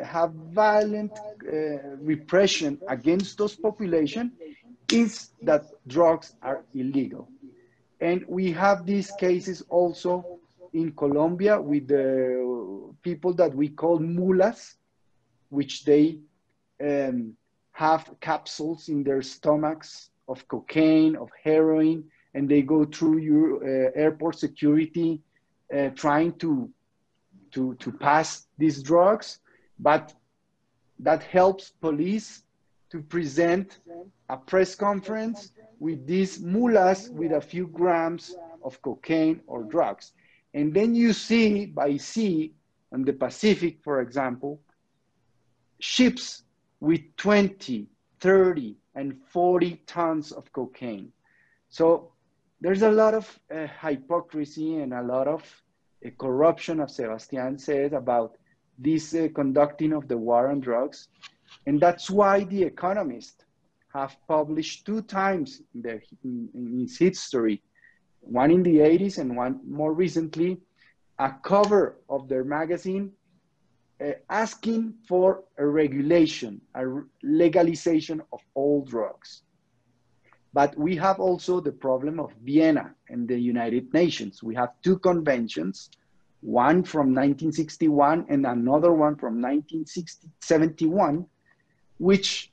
have violent uh, repression against those population is that drugs are illegal. And we have these cases also in Colombia with the people that we call mulas, which they um, have capsules in their stomachs of cocaine, of heroin, and they go through your uh, airport security uh, trying to, to, to pass these drugs. But that helps police to present a press conference with these mulas with a few grams of cocaine or drugs. And then you see by sea in the Pacific, for example, ships with 20, 30, and 40 tons of cocaine. So there's a lot of uh, hypocrisy and a lot of uh, corruption, as Sebastian said, about this uh, conducting of the war on drugs. And that's why The Economist have published two times in, in, in its history, one in the 80s and one more recently, a cover of their magazine uh, asking for a regulation, a legalization of all drugs. But we have also the problem of Vienna and the United Nations. We have two conventions, one from 1961 and another one from 1971, which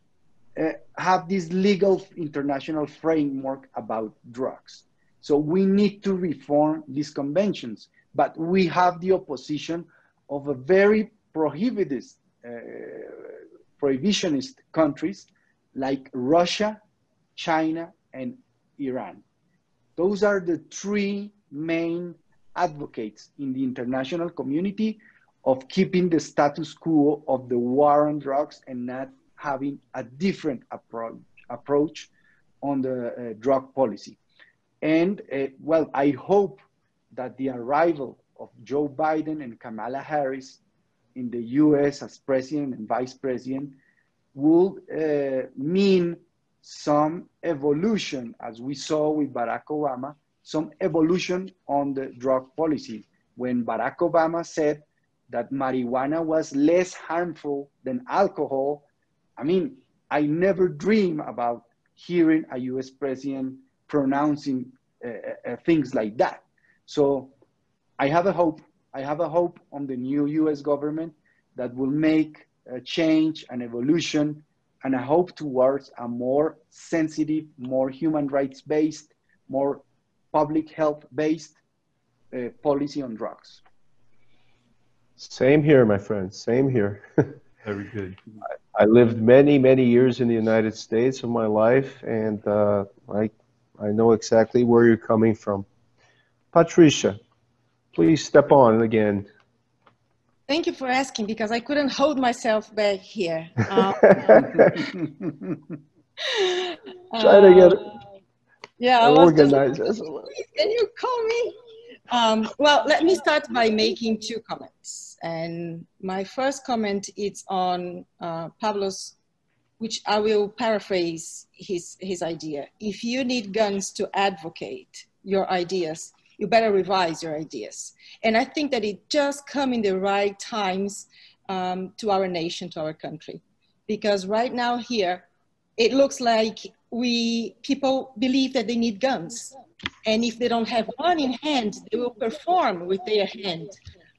uh, have this legal international framework about drugs. So we need to reform these conventions, but we have the opposition of a very prohibitionist, uh, prohibitionist countries like Russia, China, and Iran. Those are the three main advocates in the international community of keeping the status quo of the war on drugs and not having a different approach, approach on the uh, drug policy. And uh, well, I hope that the arrival of Joe Biden and Kamala Harris in the US as president and vice president will uh, mean some evolution, as we saw with Barack Obama, some evolution on the drug policy. When Barack Obama said that marijuana was less harmful than alcohol, I mean, I never dream about hearing a US president pronouncing uh, uh, things like that. So I have a hope I have a hope on the new US government that will make a change and evolution and a hope towards a more sensitive, more human rights based, more public health based uh, policy on drugs. Same here, my friend. Same here. Very good. I, I, lived many, many years in the United States of my life, and uh, I, I know exactly where you're coming from. Patricia, Please step on again. Thank you for asking because I couldn't hold myself back here. Um, Try to get uh, yeah, organized. Can you call me? Um, well, let me start by making two comments. And my first comment is on uh, Pablo's, which I will paraphrase his, his idea. If you need guns to advocate your ideas, you better revise your ideas. And I think that it just come in the right times um, to our nation, to our country. Because right now here, it looks like we, people believe that they need guns. And if they don't have one in hand, they will perform with their hand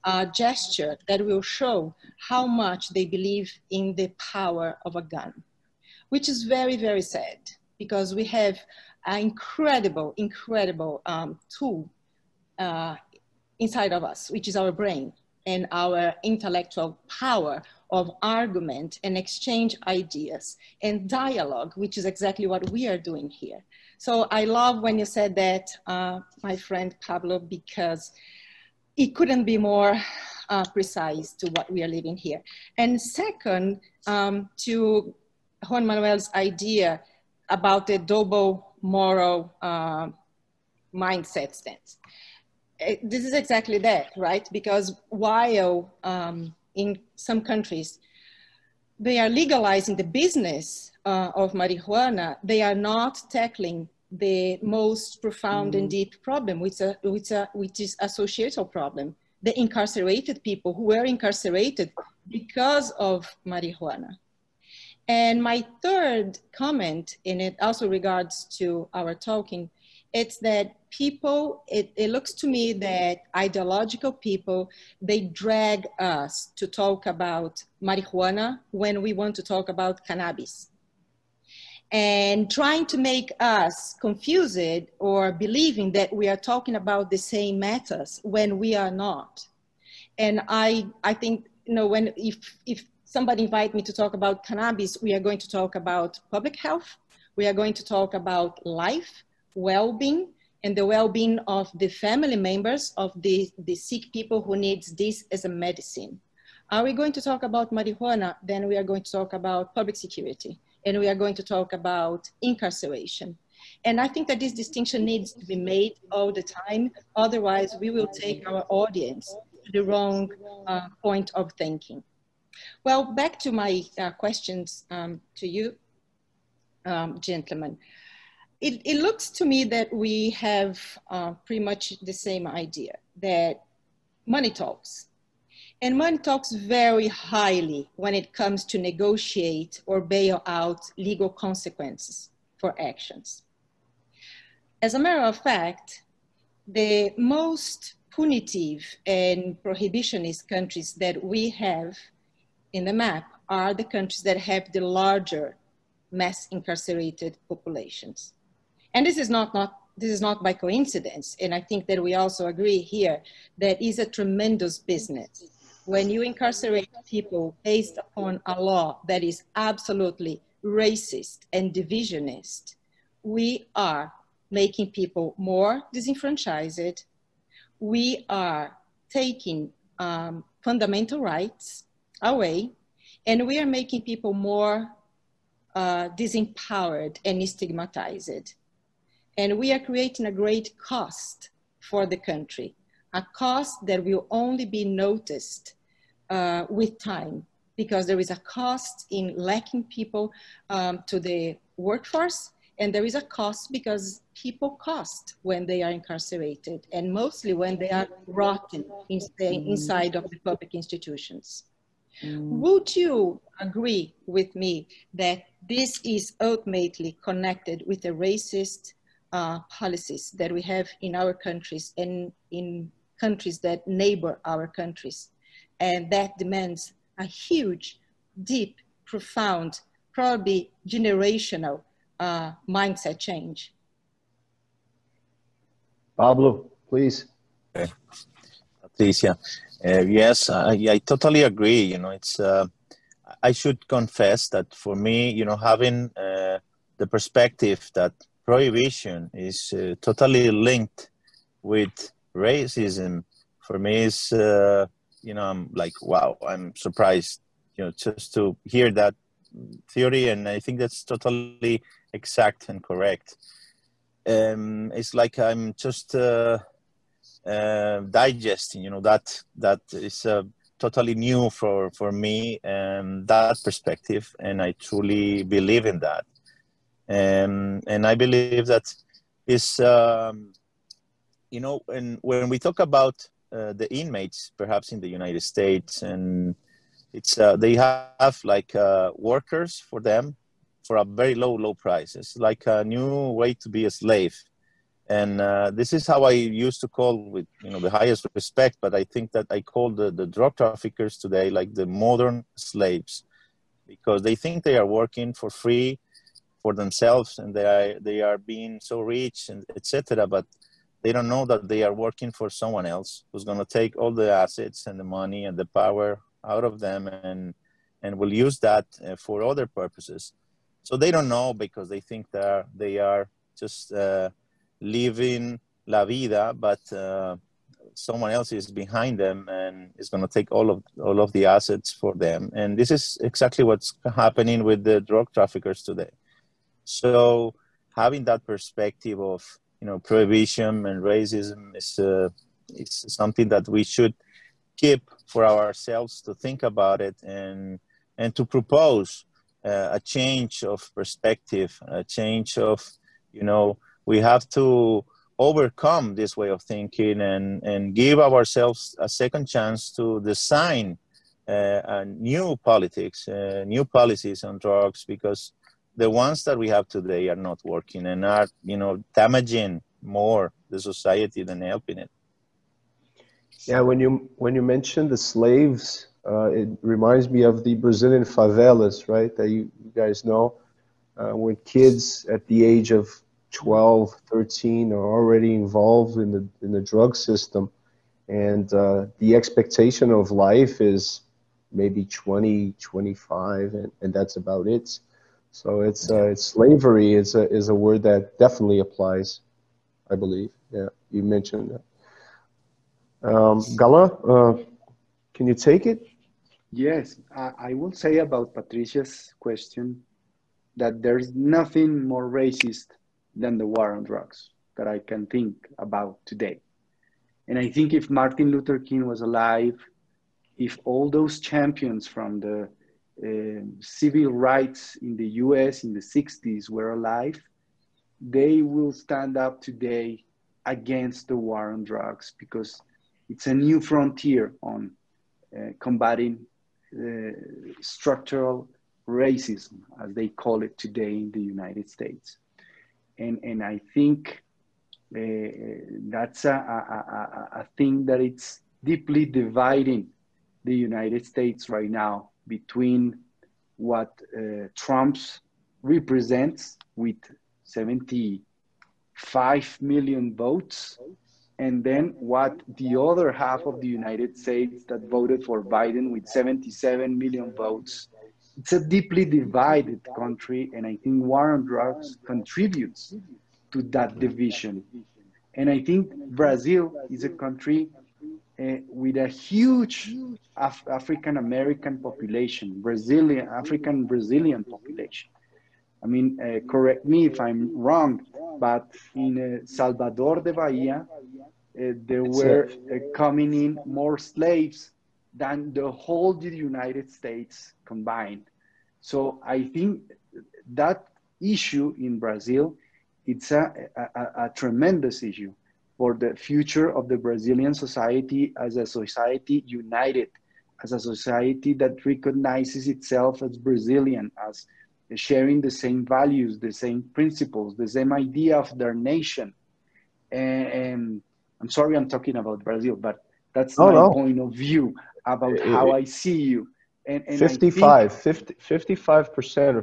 a gesture that will show how much they believe in the power of a gun, which is very, very sad because we have an incredible, incredible um, tool uh, inside of us, which is our brain and our intellectual power of argument and exchange ideas and dialogue, which is exactly what we are doing here. So I love when you said that, uh, my friend Pablo, because it couldn't be more uh, precise to what we are living here. And second, um, to Juan Manuel's idea about the double moral uh, mindset stance. Eh, this is exactly that, right? Because while um, in some countries they are legalizing the business uh, of marijuana, they are not tackling the most profound mm. and deep problem, which, uh, which, uh, which is a societal problem. The incarcerated people who were incarcerated because of marijuana. And my third comment, and it also regards to our talking, it's that people, it, it looks to me that ideological people, they drag us to talk about marijuana when we want to talk about cannabis. And trying to make us confused or believing that we are talking about the same matters when we are not. And I, I think, you know, when if, if somebody invite me to talk about cannabis, we are going to talk about public health, we are going to talk about life, well-being, and the well-being of the family members of the, the sick people who needs this as a medicine. Are we going to talk about marijuana? Then we are going to talk about public security, and we are going to talk about incarceration. And I think that this distinction needs to be made all the time. Otherwise, we will take our audience to the wrong uh, point of thinking. Well, back to my uh, questions um, to you, um, gentlemen. It, it, looks to me that we have uh, pretty much the same idea that money talks. And money talks very highly when it comes to negotiate or bail out legal consequences for actions. As a matter of fact, the most punitive and prohibitionist countries that we have in the map are the countries that have the larger mass incarcerated populations. And this is not, not, this is not by coincidence. And I think that we also agree here that is a tremendous business. When you incarcerate people based upon a law that is absolutely racist and divisionist, we are making people more disenfranchised. We are taking um, fundamental rights away, and we are making people more uh, disempowered and stigmatized. And we are creating a great cost for the country, a cost that will only be noticed uh, with time because there is a cost in lacking people um, to the workforce and there is a cost because people cost when they are incarcerated and mostly when they are rotten in, inside of the public institutions. Mm. Would you agree with me that this is ultimately connected with the racist uh, policies that we have in our countries and in countries that neighbor our countries? And that demands a huge, deep, profound, probably generational uh, mindset change. Pablo, please. Okay. Patricia, uh, yes, I, I, totally agree. You know, it's. Uh, I should confess that for me, you know, having uh, the perspective that prohibition is uh, totally linked with racism, for me is, uh, you know, I'm like, wow, I'm surprised, you know, just to hear that theory, and I think that's totally exact and correct. Um, it's like I'm just uh, digesting you know that that is uh, totally new for for me and that perspective and i truly believe in that. And and i believe that is um, you know and when we talk about uh, the inmates perhaps in the united states and it's uh, they have like uh, workers for them for a very low low price it's like a new way to be a slave and uh, this is how I used to call with you know the highest respect. But I think that I call the, the drug traffickers today like the modern slaves, because they think they are working for free for themselves and they are they are being so rich and etc. But they don't know that they are working for someone else who's going to take all the assets and the money and the power out of them and and will use that uh, for other purposes. So they don't know because they think that they are just uh, living la vida, but uh, someone else is behind them and is going to take all of all of the assets for them. And this is exactly what's happening with the drug traffickers today. So having that perspective of you know prohibition and racism is uh, is something that we should keep for ourselves to think about it and and to propose uh, a change of perspective, a change of you know we have to overcome this way of thinking and, and give ourselves a second chance to design uh, new politics, uh, new policies on drugs, because the ones that we have today are not working and are, you know, damaging more the society than helping it. Yeah, when you when you mentioned the slaves, uh, it reminds me of the Brazilian favelas, right? That you, you guys know, uh, when kids at the age of 12, 13 are already involved in the in the drug system, and uh, the expectation of life is maybe 20, 25, and, and that's about it. So it's uh, it's slavery is a is a word that definitely applies, I believe. Yeah, you mentioned that. Um, Galan, uh, can you take it? Yes, I, I will say about Patricia's question that there's nothing more racist than the war on drugs that I can think about today. And I think if Martin Luther King was alive, if all those champions from the uh, civil rights in the US in the 60s were alive, they will stand up today against the war on drugs because it's a new frontier on uh, combating uh, structural racism, as they call it today in the United States. And, and I think uh, that's a, a, a, a thing that it's deeply dividing the United States right now between what uh, Trump's represents with 75 million votes and then what the other half of the United States that voted for Biden with 77 million votes. It's a deeply divided country, and I think war on drugs contributes to that division. And I think Brazil is a country uh, with a huge Af African American population, Brazilian, African Brazilian population. I mean, uh, correct me if I'm wrong, but in uh, Salvador de Bahia, uh, there were uh, coming in more slaves than the whole the United States combined. So I think that issue in Brazil, it's a, a, a tremendous issue for the future of the Brazilian society as a society united, as a society that recognizes itself as Brazilian, as sharing the same values, the same principles, the same idea of their nation. And, and I'm sorry I'm talking about Brazil, but that's oh, my no. point of view about it, how I see you. And, and 55, think, 50, 55% or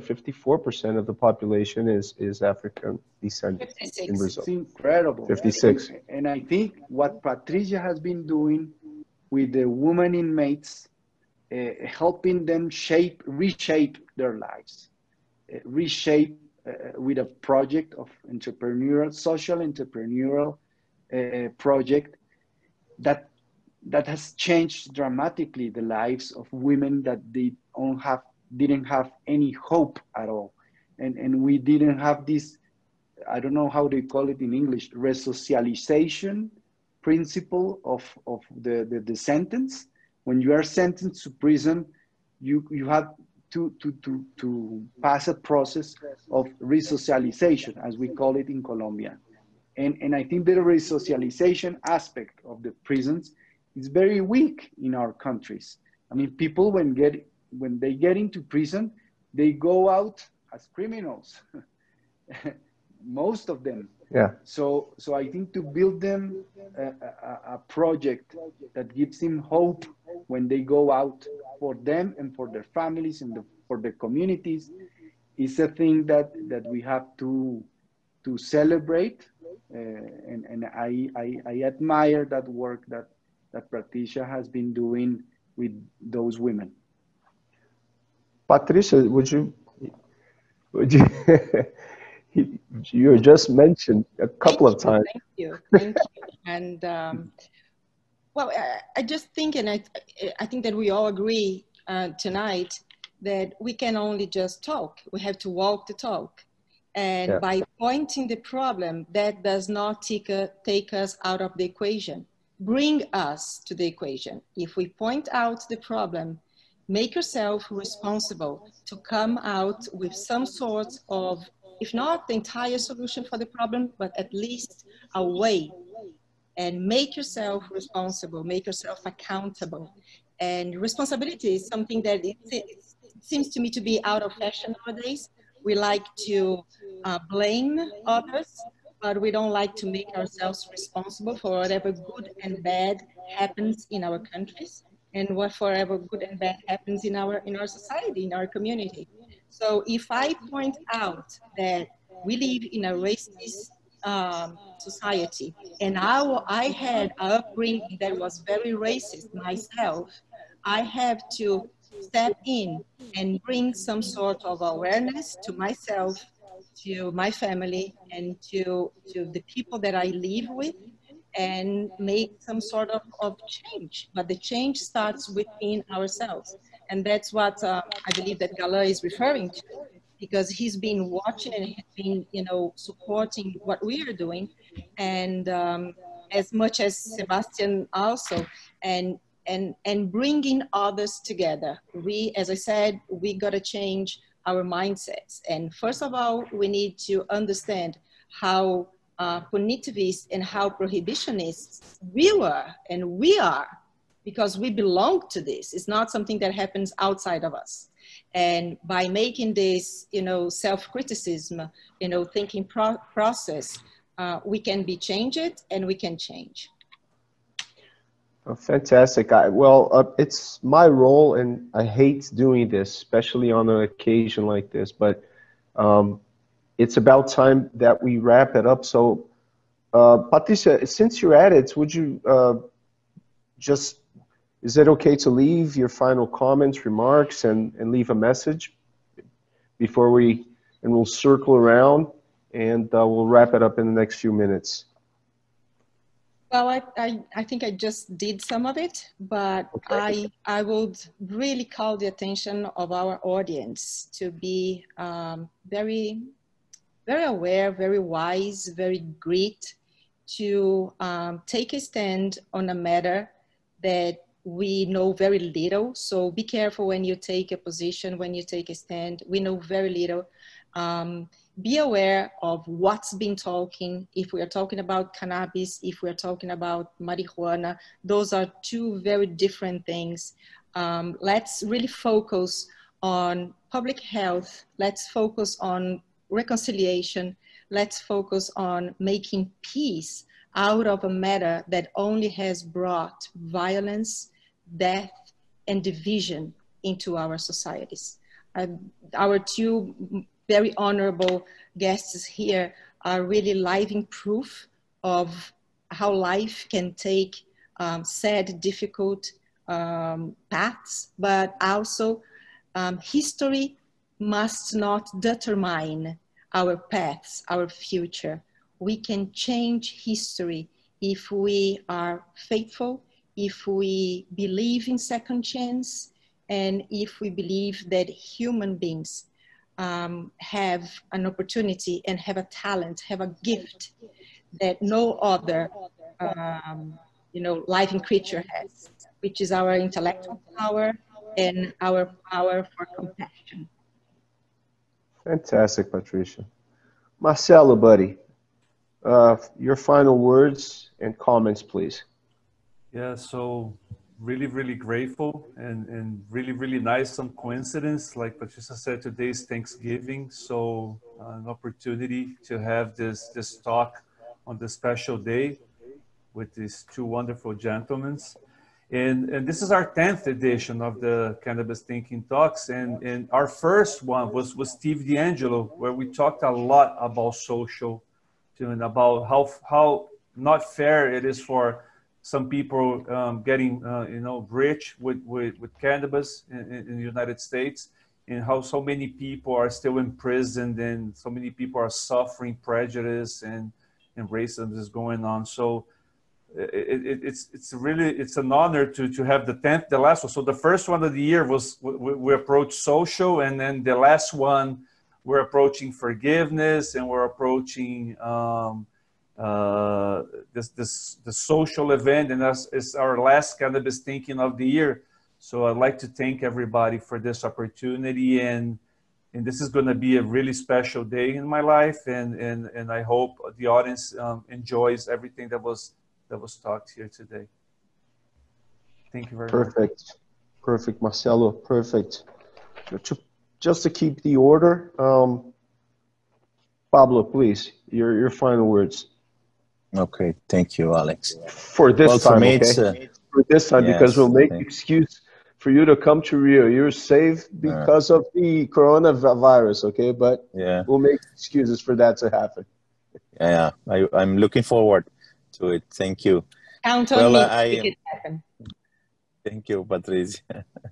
54% of the population is, is African descent in Brazil. It's incredible. 56. And, and I think what Patricia has been doing with the women inmates, uh, helping them shape, reshape their lives, uh, reshape uh, with a project of entrepreneurial, social entrepreneurial uh, project that that has changed dramatically the lives of women that they don't have didn't have any hope at all and and we didn't have this i don't know how they call it in english resocialization principle of of the the, the sentence when you are sentenced to prison you you have to, to, to, to pass a process of resocialization, as we call it in Colombia. And, and I think the resocialization aspect of the prisons is very weak in our countries. I mean, people when get when they get into prison, they go out as criminals. Most of them. Yeah. So so I think to build them a, a, a project that gives them hope when they go out for them and for their families and the, for their communities is a thing that that we have to to celebrate uh, and and I, I, I admire that work that that Patricia has been doing with those women. Patricia, would you would you you just mentioned a couple thank of times. Thank you, thank you, and um, well, I, I, just think, and I I think that we all agree uh, tonight that we can only just talk. We have to walk the talk. And yeah. by pointing the problem, that does not take, a, take us out of the equation. Bring us to the equation. If we point out the problem, make yourself responsible to come out with some sort of, if not the entire solution for the problem, but at least a way. And make yourself responsible, make yourself accountable. And responsibility is something that it, it seems to me to be out of fashion nowadays we like to uh, blame others, but we don't like to make ourselves responsible for whatever good and bad happens in our countries and whatever good and bad happens in our in our society, in our community. So if I point out that we live in a racist um, society, and I, I had an upbringing that was very racist myself, I have to step in and bring some sort of awareness to myself, to my family, and to, to the people that I live with, and make some sort of, of change. But the change starts within ourselves. And that's what uh, I believe that Galan is referring to, because he's been watching and he's been, you know, supporting what we are doing. And um, as much as Sebastian also, and and and bringing others together. We, as I said, we got to change our mindsets. And first of all, we need to understand how uh, punitivists and how prohibitionists we were and we are because we belong to this. It's not something that happens outside of us. And by making this, you know, self-criticism, you know, thinking pro process, uh, we can be changed and we can change. Oh, fantastic. I, well, uh, it's my role, and I hate doing this, especially on an occasion like this, but um, it's about time that we wrap it up. So, uh, Patricia, since you're at it, would you uh, just, is it okay to leave your final comments, remarks, and, and leave a message before we, and we'll circle around and uh, we'll wrap it up in the next few minutes. Well, I, I, I, think I just did some of it, but okay. I, I would really call the attention of our audience to be um, very, very aware, very wise, very great to um, take a stand on a matter that we know very little. So be careful when you take a position, when you take a stand. We know very little. Um, be aware of what's been talking. If we are talking about cannabis, if we're talking about marijuana, those are two very different things. Um, let's really focus on public health. Let's focus on reconciliation. Let's focus on making peace out of a matter that only has brought violence, death, and division into our societies. Uh, our two very honorable guests here are really living proof of how life can take um, sad, difficult um, paths, but also um, history must not determine our paths, our future. We can change history if we are faithful, if we believe in second chance, and if we believe that human beings um, have an opportunity and have a talent, have a gift that no other, um, you know, living creature has, which is our intellectual power and our power for compassion. Fantastic, Patricia. Marcelo, buddy, uh, your final words and comments, please. Yeah, so really, really grateful and, and really, really nice. Some coincidence, like Patricia said, today is Thanksgiving. So uh, an opportunity to have this, this talk on this special day with these two wonderful gentlemen. And, and this is our 10th edition of the Cannabis Thinking Talks. And, and our first one was with Steve DeAngelo, where we talked a lot about social and about how, how not fair it is for some people um, getting uh, you know rich with, with, with cannabis in, in, the United States and how so many people are still imprisoned and so many people are suffering prejudice and, and racism is going on. So it, it, it's it's really it's an honor to to have the tenth the last one. So the first one of the year was we, we approached social and then the last one we're approaching forgiveness and we're approaching um, uh, this this the social event, and that's is our last cannabis thinking of the year. So I'd like to thank everybody for this opportunity, and and this is going to be a really special day in my life, and and and I hope the audience um, enjoys everything that was that was talked here today. Thank you very perfect. much. Perfect, perfect, Marcelo, perfect. Just to keep the order, um, Pablo, please. Your your final words. Okay, thank you, Alex. For this Well, time, for me, okay? it's uh, for this time, because we'll make thank- excuse for you to come to Rio. You're safe because of the coronavirus, okay? But yeah, we'll make excuses for that to happen. yeah. I, I'm looking forward to it. Thank you. Count on Well, me I- make it happen. Thank you, Patricia.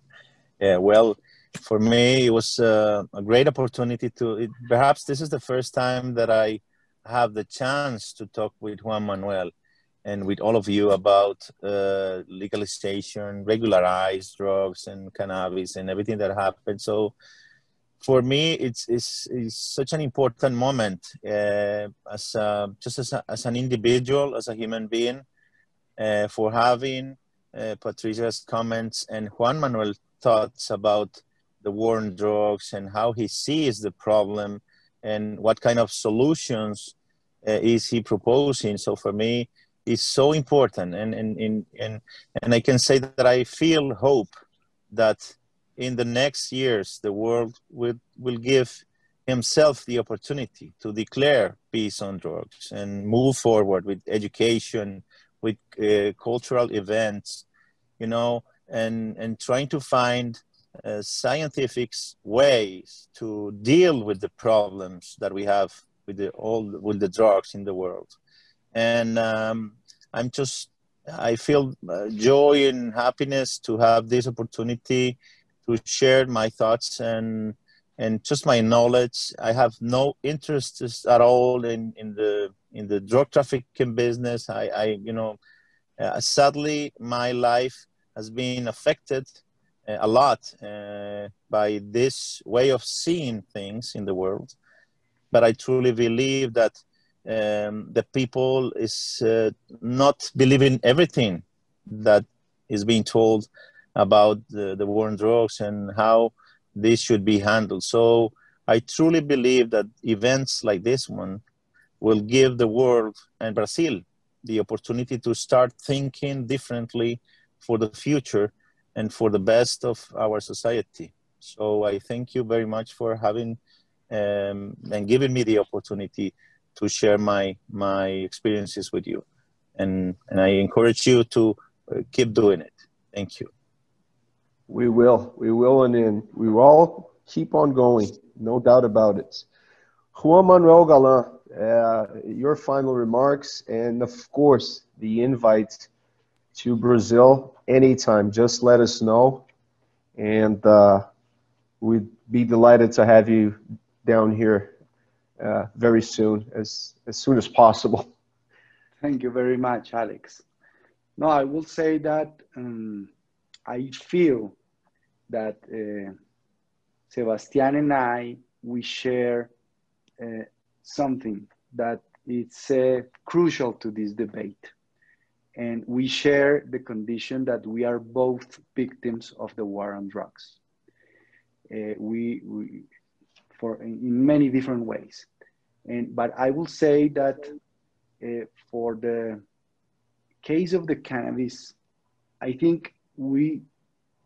yeah, well, for me, it was uh, a great opportunity to. It, perhaps this is the first time that I have the chance to talk with Juan Manuel and with all of you about uh, legalization, regularized drugs, and cannabis, and everything that happened. So, for me, it's it's, it's such an important moment uh, as a, just as, a, as an individual, as a human being, uh, for having uh, Patricia's comments and Juan Manuel thoughts about the war on drugs and how he sees the problem and what kind of solutions uh, is he proposing. So for me, it's so important, and and and and and I can say that I feel hope that in the next years the world will will give himself the opportunity to declare peace on drugs and move forward with education with uh, cultural events, you know, and and trying to find uh, scientific ways to deal with the problems that we have with the all with the drugs in the world. And um, I'm just I feel uh, joy and happiness to have this opportunity to share my thoughts and and just my knowledge. I have no interest at all in, in the in the drug trafficking business. I, I you know, uh, sadly, my life has been affected a lot uh, by this way of seeing things in the world. But I truly believe that um, the people is uh, not believing everything that is being told about the, the war on drugs and how this should be handled. So I truly believe that events like this one will give the world and Brazil the opportunity to start thinking differently for the future and for the best of our society. So I thank you very much for having um, and giving me the opportunity to share my my experiences with you, and and I encourage you to uh, keep doing it. Thank you. We will. We will, and then we will all keep on going. No doubt about it. Juan Manuel Galan, uh, your final remarks, and of course, the invite to Brazil anytime. Just let us know, and uh, we'd be delighted to have you down here uh, very soon, as as soon as possible. Thank you very much, Alex. No, I will say that um, I feel that uh, Sebastian and I we share uh, something that it's uh, crucial to this debate, and we share the condition that we are both victims of the war on drugs. Uh, we, we for in many different ways, and but I will say that uh, for the case of the cannabis, I think we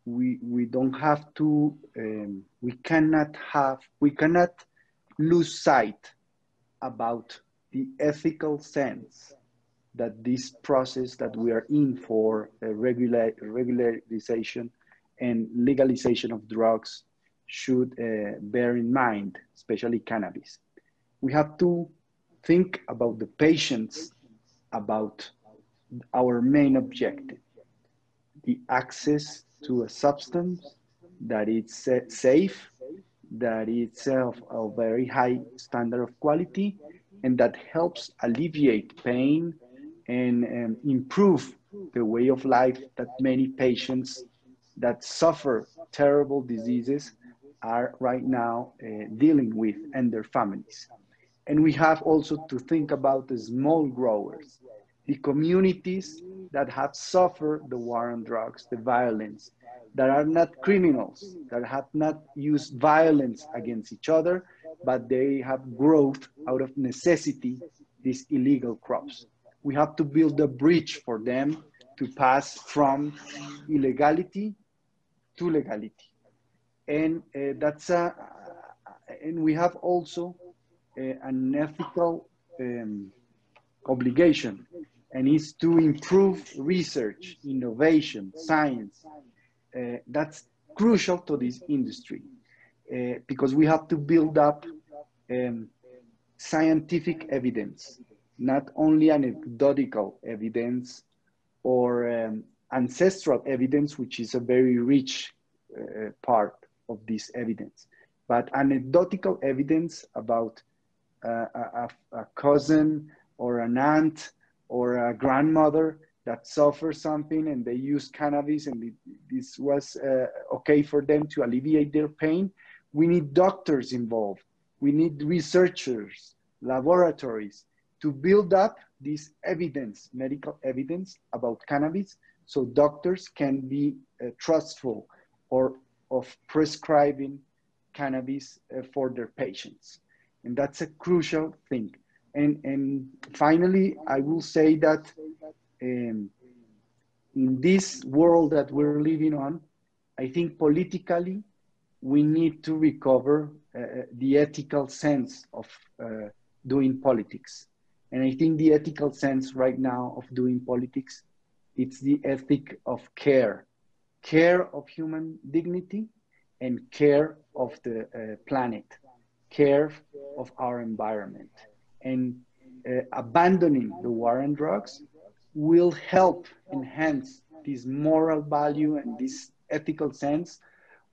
we we don't have to um, we cannot have we cannot lose sight about the ethical sense that this process that we are in for uh, regular regularization and legalization of drugs should uh, bear in mind, especially cannabis. We have to think about the patients, about our main objective, the access to a substance that is safe, that it's of a very high standard of quality, and that helps alleviate pain and um, improve the way of life that many patients that suffer terrible diseases are right now uh, dealing with and their families. And we have also to think about the small growers, the communities that have suffered the war on drugs, the violence, that are not criminals, that have not used violence against each other, but they have growth out of necessity, these illegal crops. We have to build a bridge for them to pass from illegality to legality. And uh, that's a, and we have also uh, an ethical um, obligation, and is to improve research, innovation, science. Uh, that's crucial to this industry uh, because we have to build up um, scientific evidence, not only anecdotal evidence or um, ancestral evidence, which is a very rich uh, part of this evidence, but anecdotal evidence about uh, a, a, cousin or an aunt or a grandmother that suffers something and they use cannabis and it, this was uh, okay for them to alleviate their pain. We need doctors involved. We need researchers, laboratories to build up this evidence, medical evidence about cannabis so doctors can be uh, trustful or of prescribing cannabis uh, for their patients. And that's a crucial thing. And, and finally, I will say that um, in this world that we're living on, I think politically, we need to recover uh, the ethical sense of uh, doing politics. And I think the ethical sense right now of doing politics it's the ethic of care, care of human dignity and care of the uh, planet, care of our environment. And uh, abandoning the war on drugs will help enhance this moral value and this ethical sense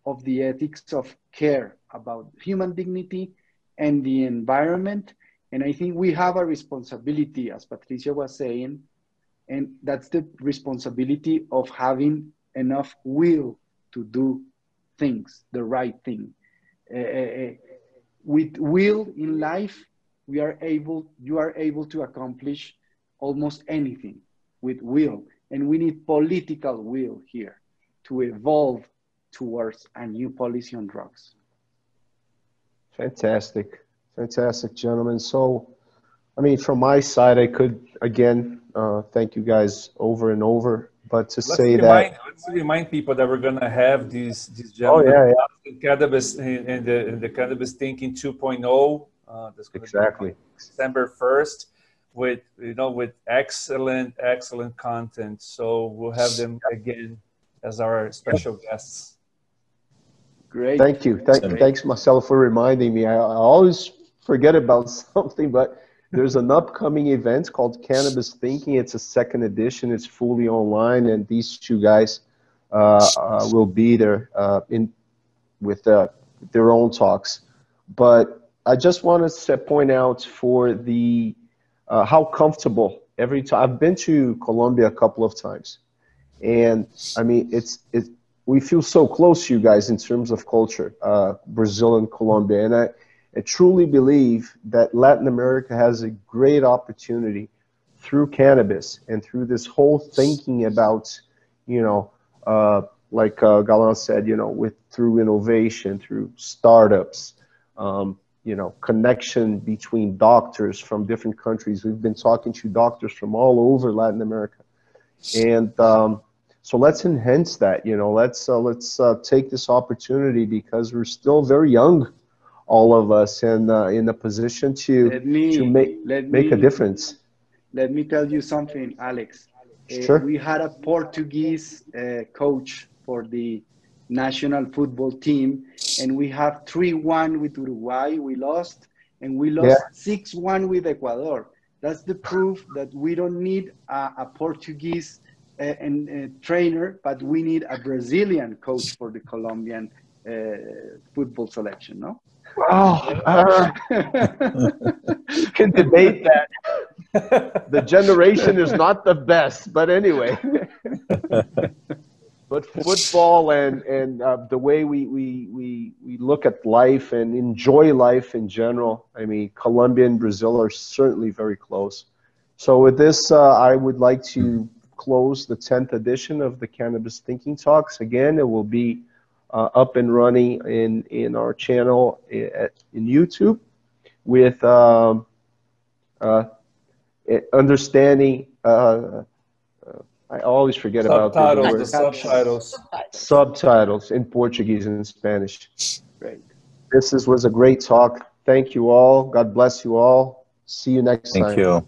of the ethics of care about human dignity and the environment. And I think we have a responsibility, as Patricia was saying, and that's the responsibility of having enough will to do things, the right thing. Uh, with will in life, we are able, you are able to accomplish almost anything with will. And we need political will here to evolve towards a new policy on drugs. Fantastic. Fantastic, gentlemen. So, I mean, from my side, I could, again, uh, thank you guys over and over. But to let's say remind, that, let's remind people that we're going to have these these gentlemen oh, yeah, yeah. cannabis in, the in the cannabis thinking 2.0. Uh, that's exactly December 1st with you know with excellent excellent content. So we'll have them again as our special guests. Great. Thank you. Thank, thanks, Marcelo, for reminding me. I, I always forget about something, but there's an upcoming event called Cannabis Thinking. It's a second edition. It's fully online, and these two guys uh, uh, will be there uh, in with uh, their own talks. But I just want to point out for the uh, how comfortable every time I've been to Colombia a couple of times, and I mean it's it. We feel so close to you guys in terms of culture, uh, Brazil and Colombia, and I I truly believe that Latin America has a great opportunity through cannabis and through this whole thinking about, you know, uh, like uh, Galan said, you know, with through innovation, through startups, um, you know, connection between doctors from different countries. We've been talking to doctors from all over Latin America, and um, so let's enhance that. You know, let's uh, let's uh, take this opportunity because we're still very young all of us in uh, in a position to me, to make make me, a difference. Let me tell you something, Alex. Uh, sure. Uh, we had a Portuguese uh, coach for the national football team, and we have three one with Uruguay. We lost, and we lost six yeah. one with Ecuador. That's the proof that we don't need a, a Portuguese uh, and uh, trainer, but we need a Brazilian coach for the Colombian football selection. No. Oh, uh, you can debate that. The generation is not the best, but anyway. but football and and uh, the way we, we we we look at life and enjoy life in general. I mean, Colombia and Brazil are certainly very close. So with this, uh, I would like to close the tenth edition of the Cannabis Thinking Talks. Again, it will be uh, up and running in, in our channel in, in YouTube with um, uh, understanding. Uh, uh, I always forget subtitles, about the subtitles. Subtitles in Portuguese and Spanish. Great. This is, was a great talk. Thank you all. God bless you all. See you next Thank time. you.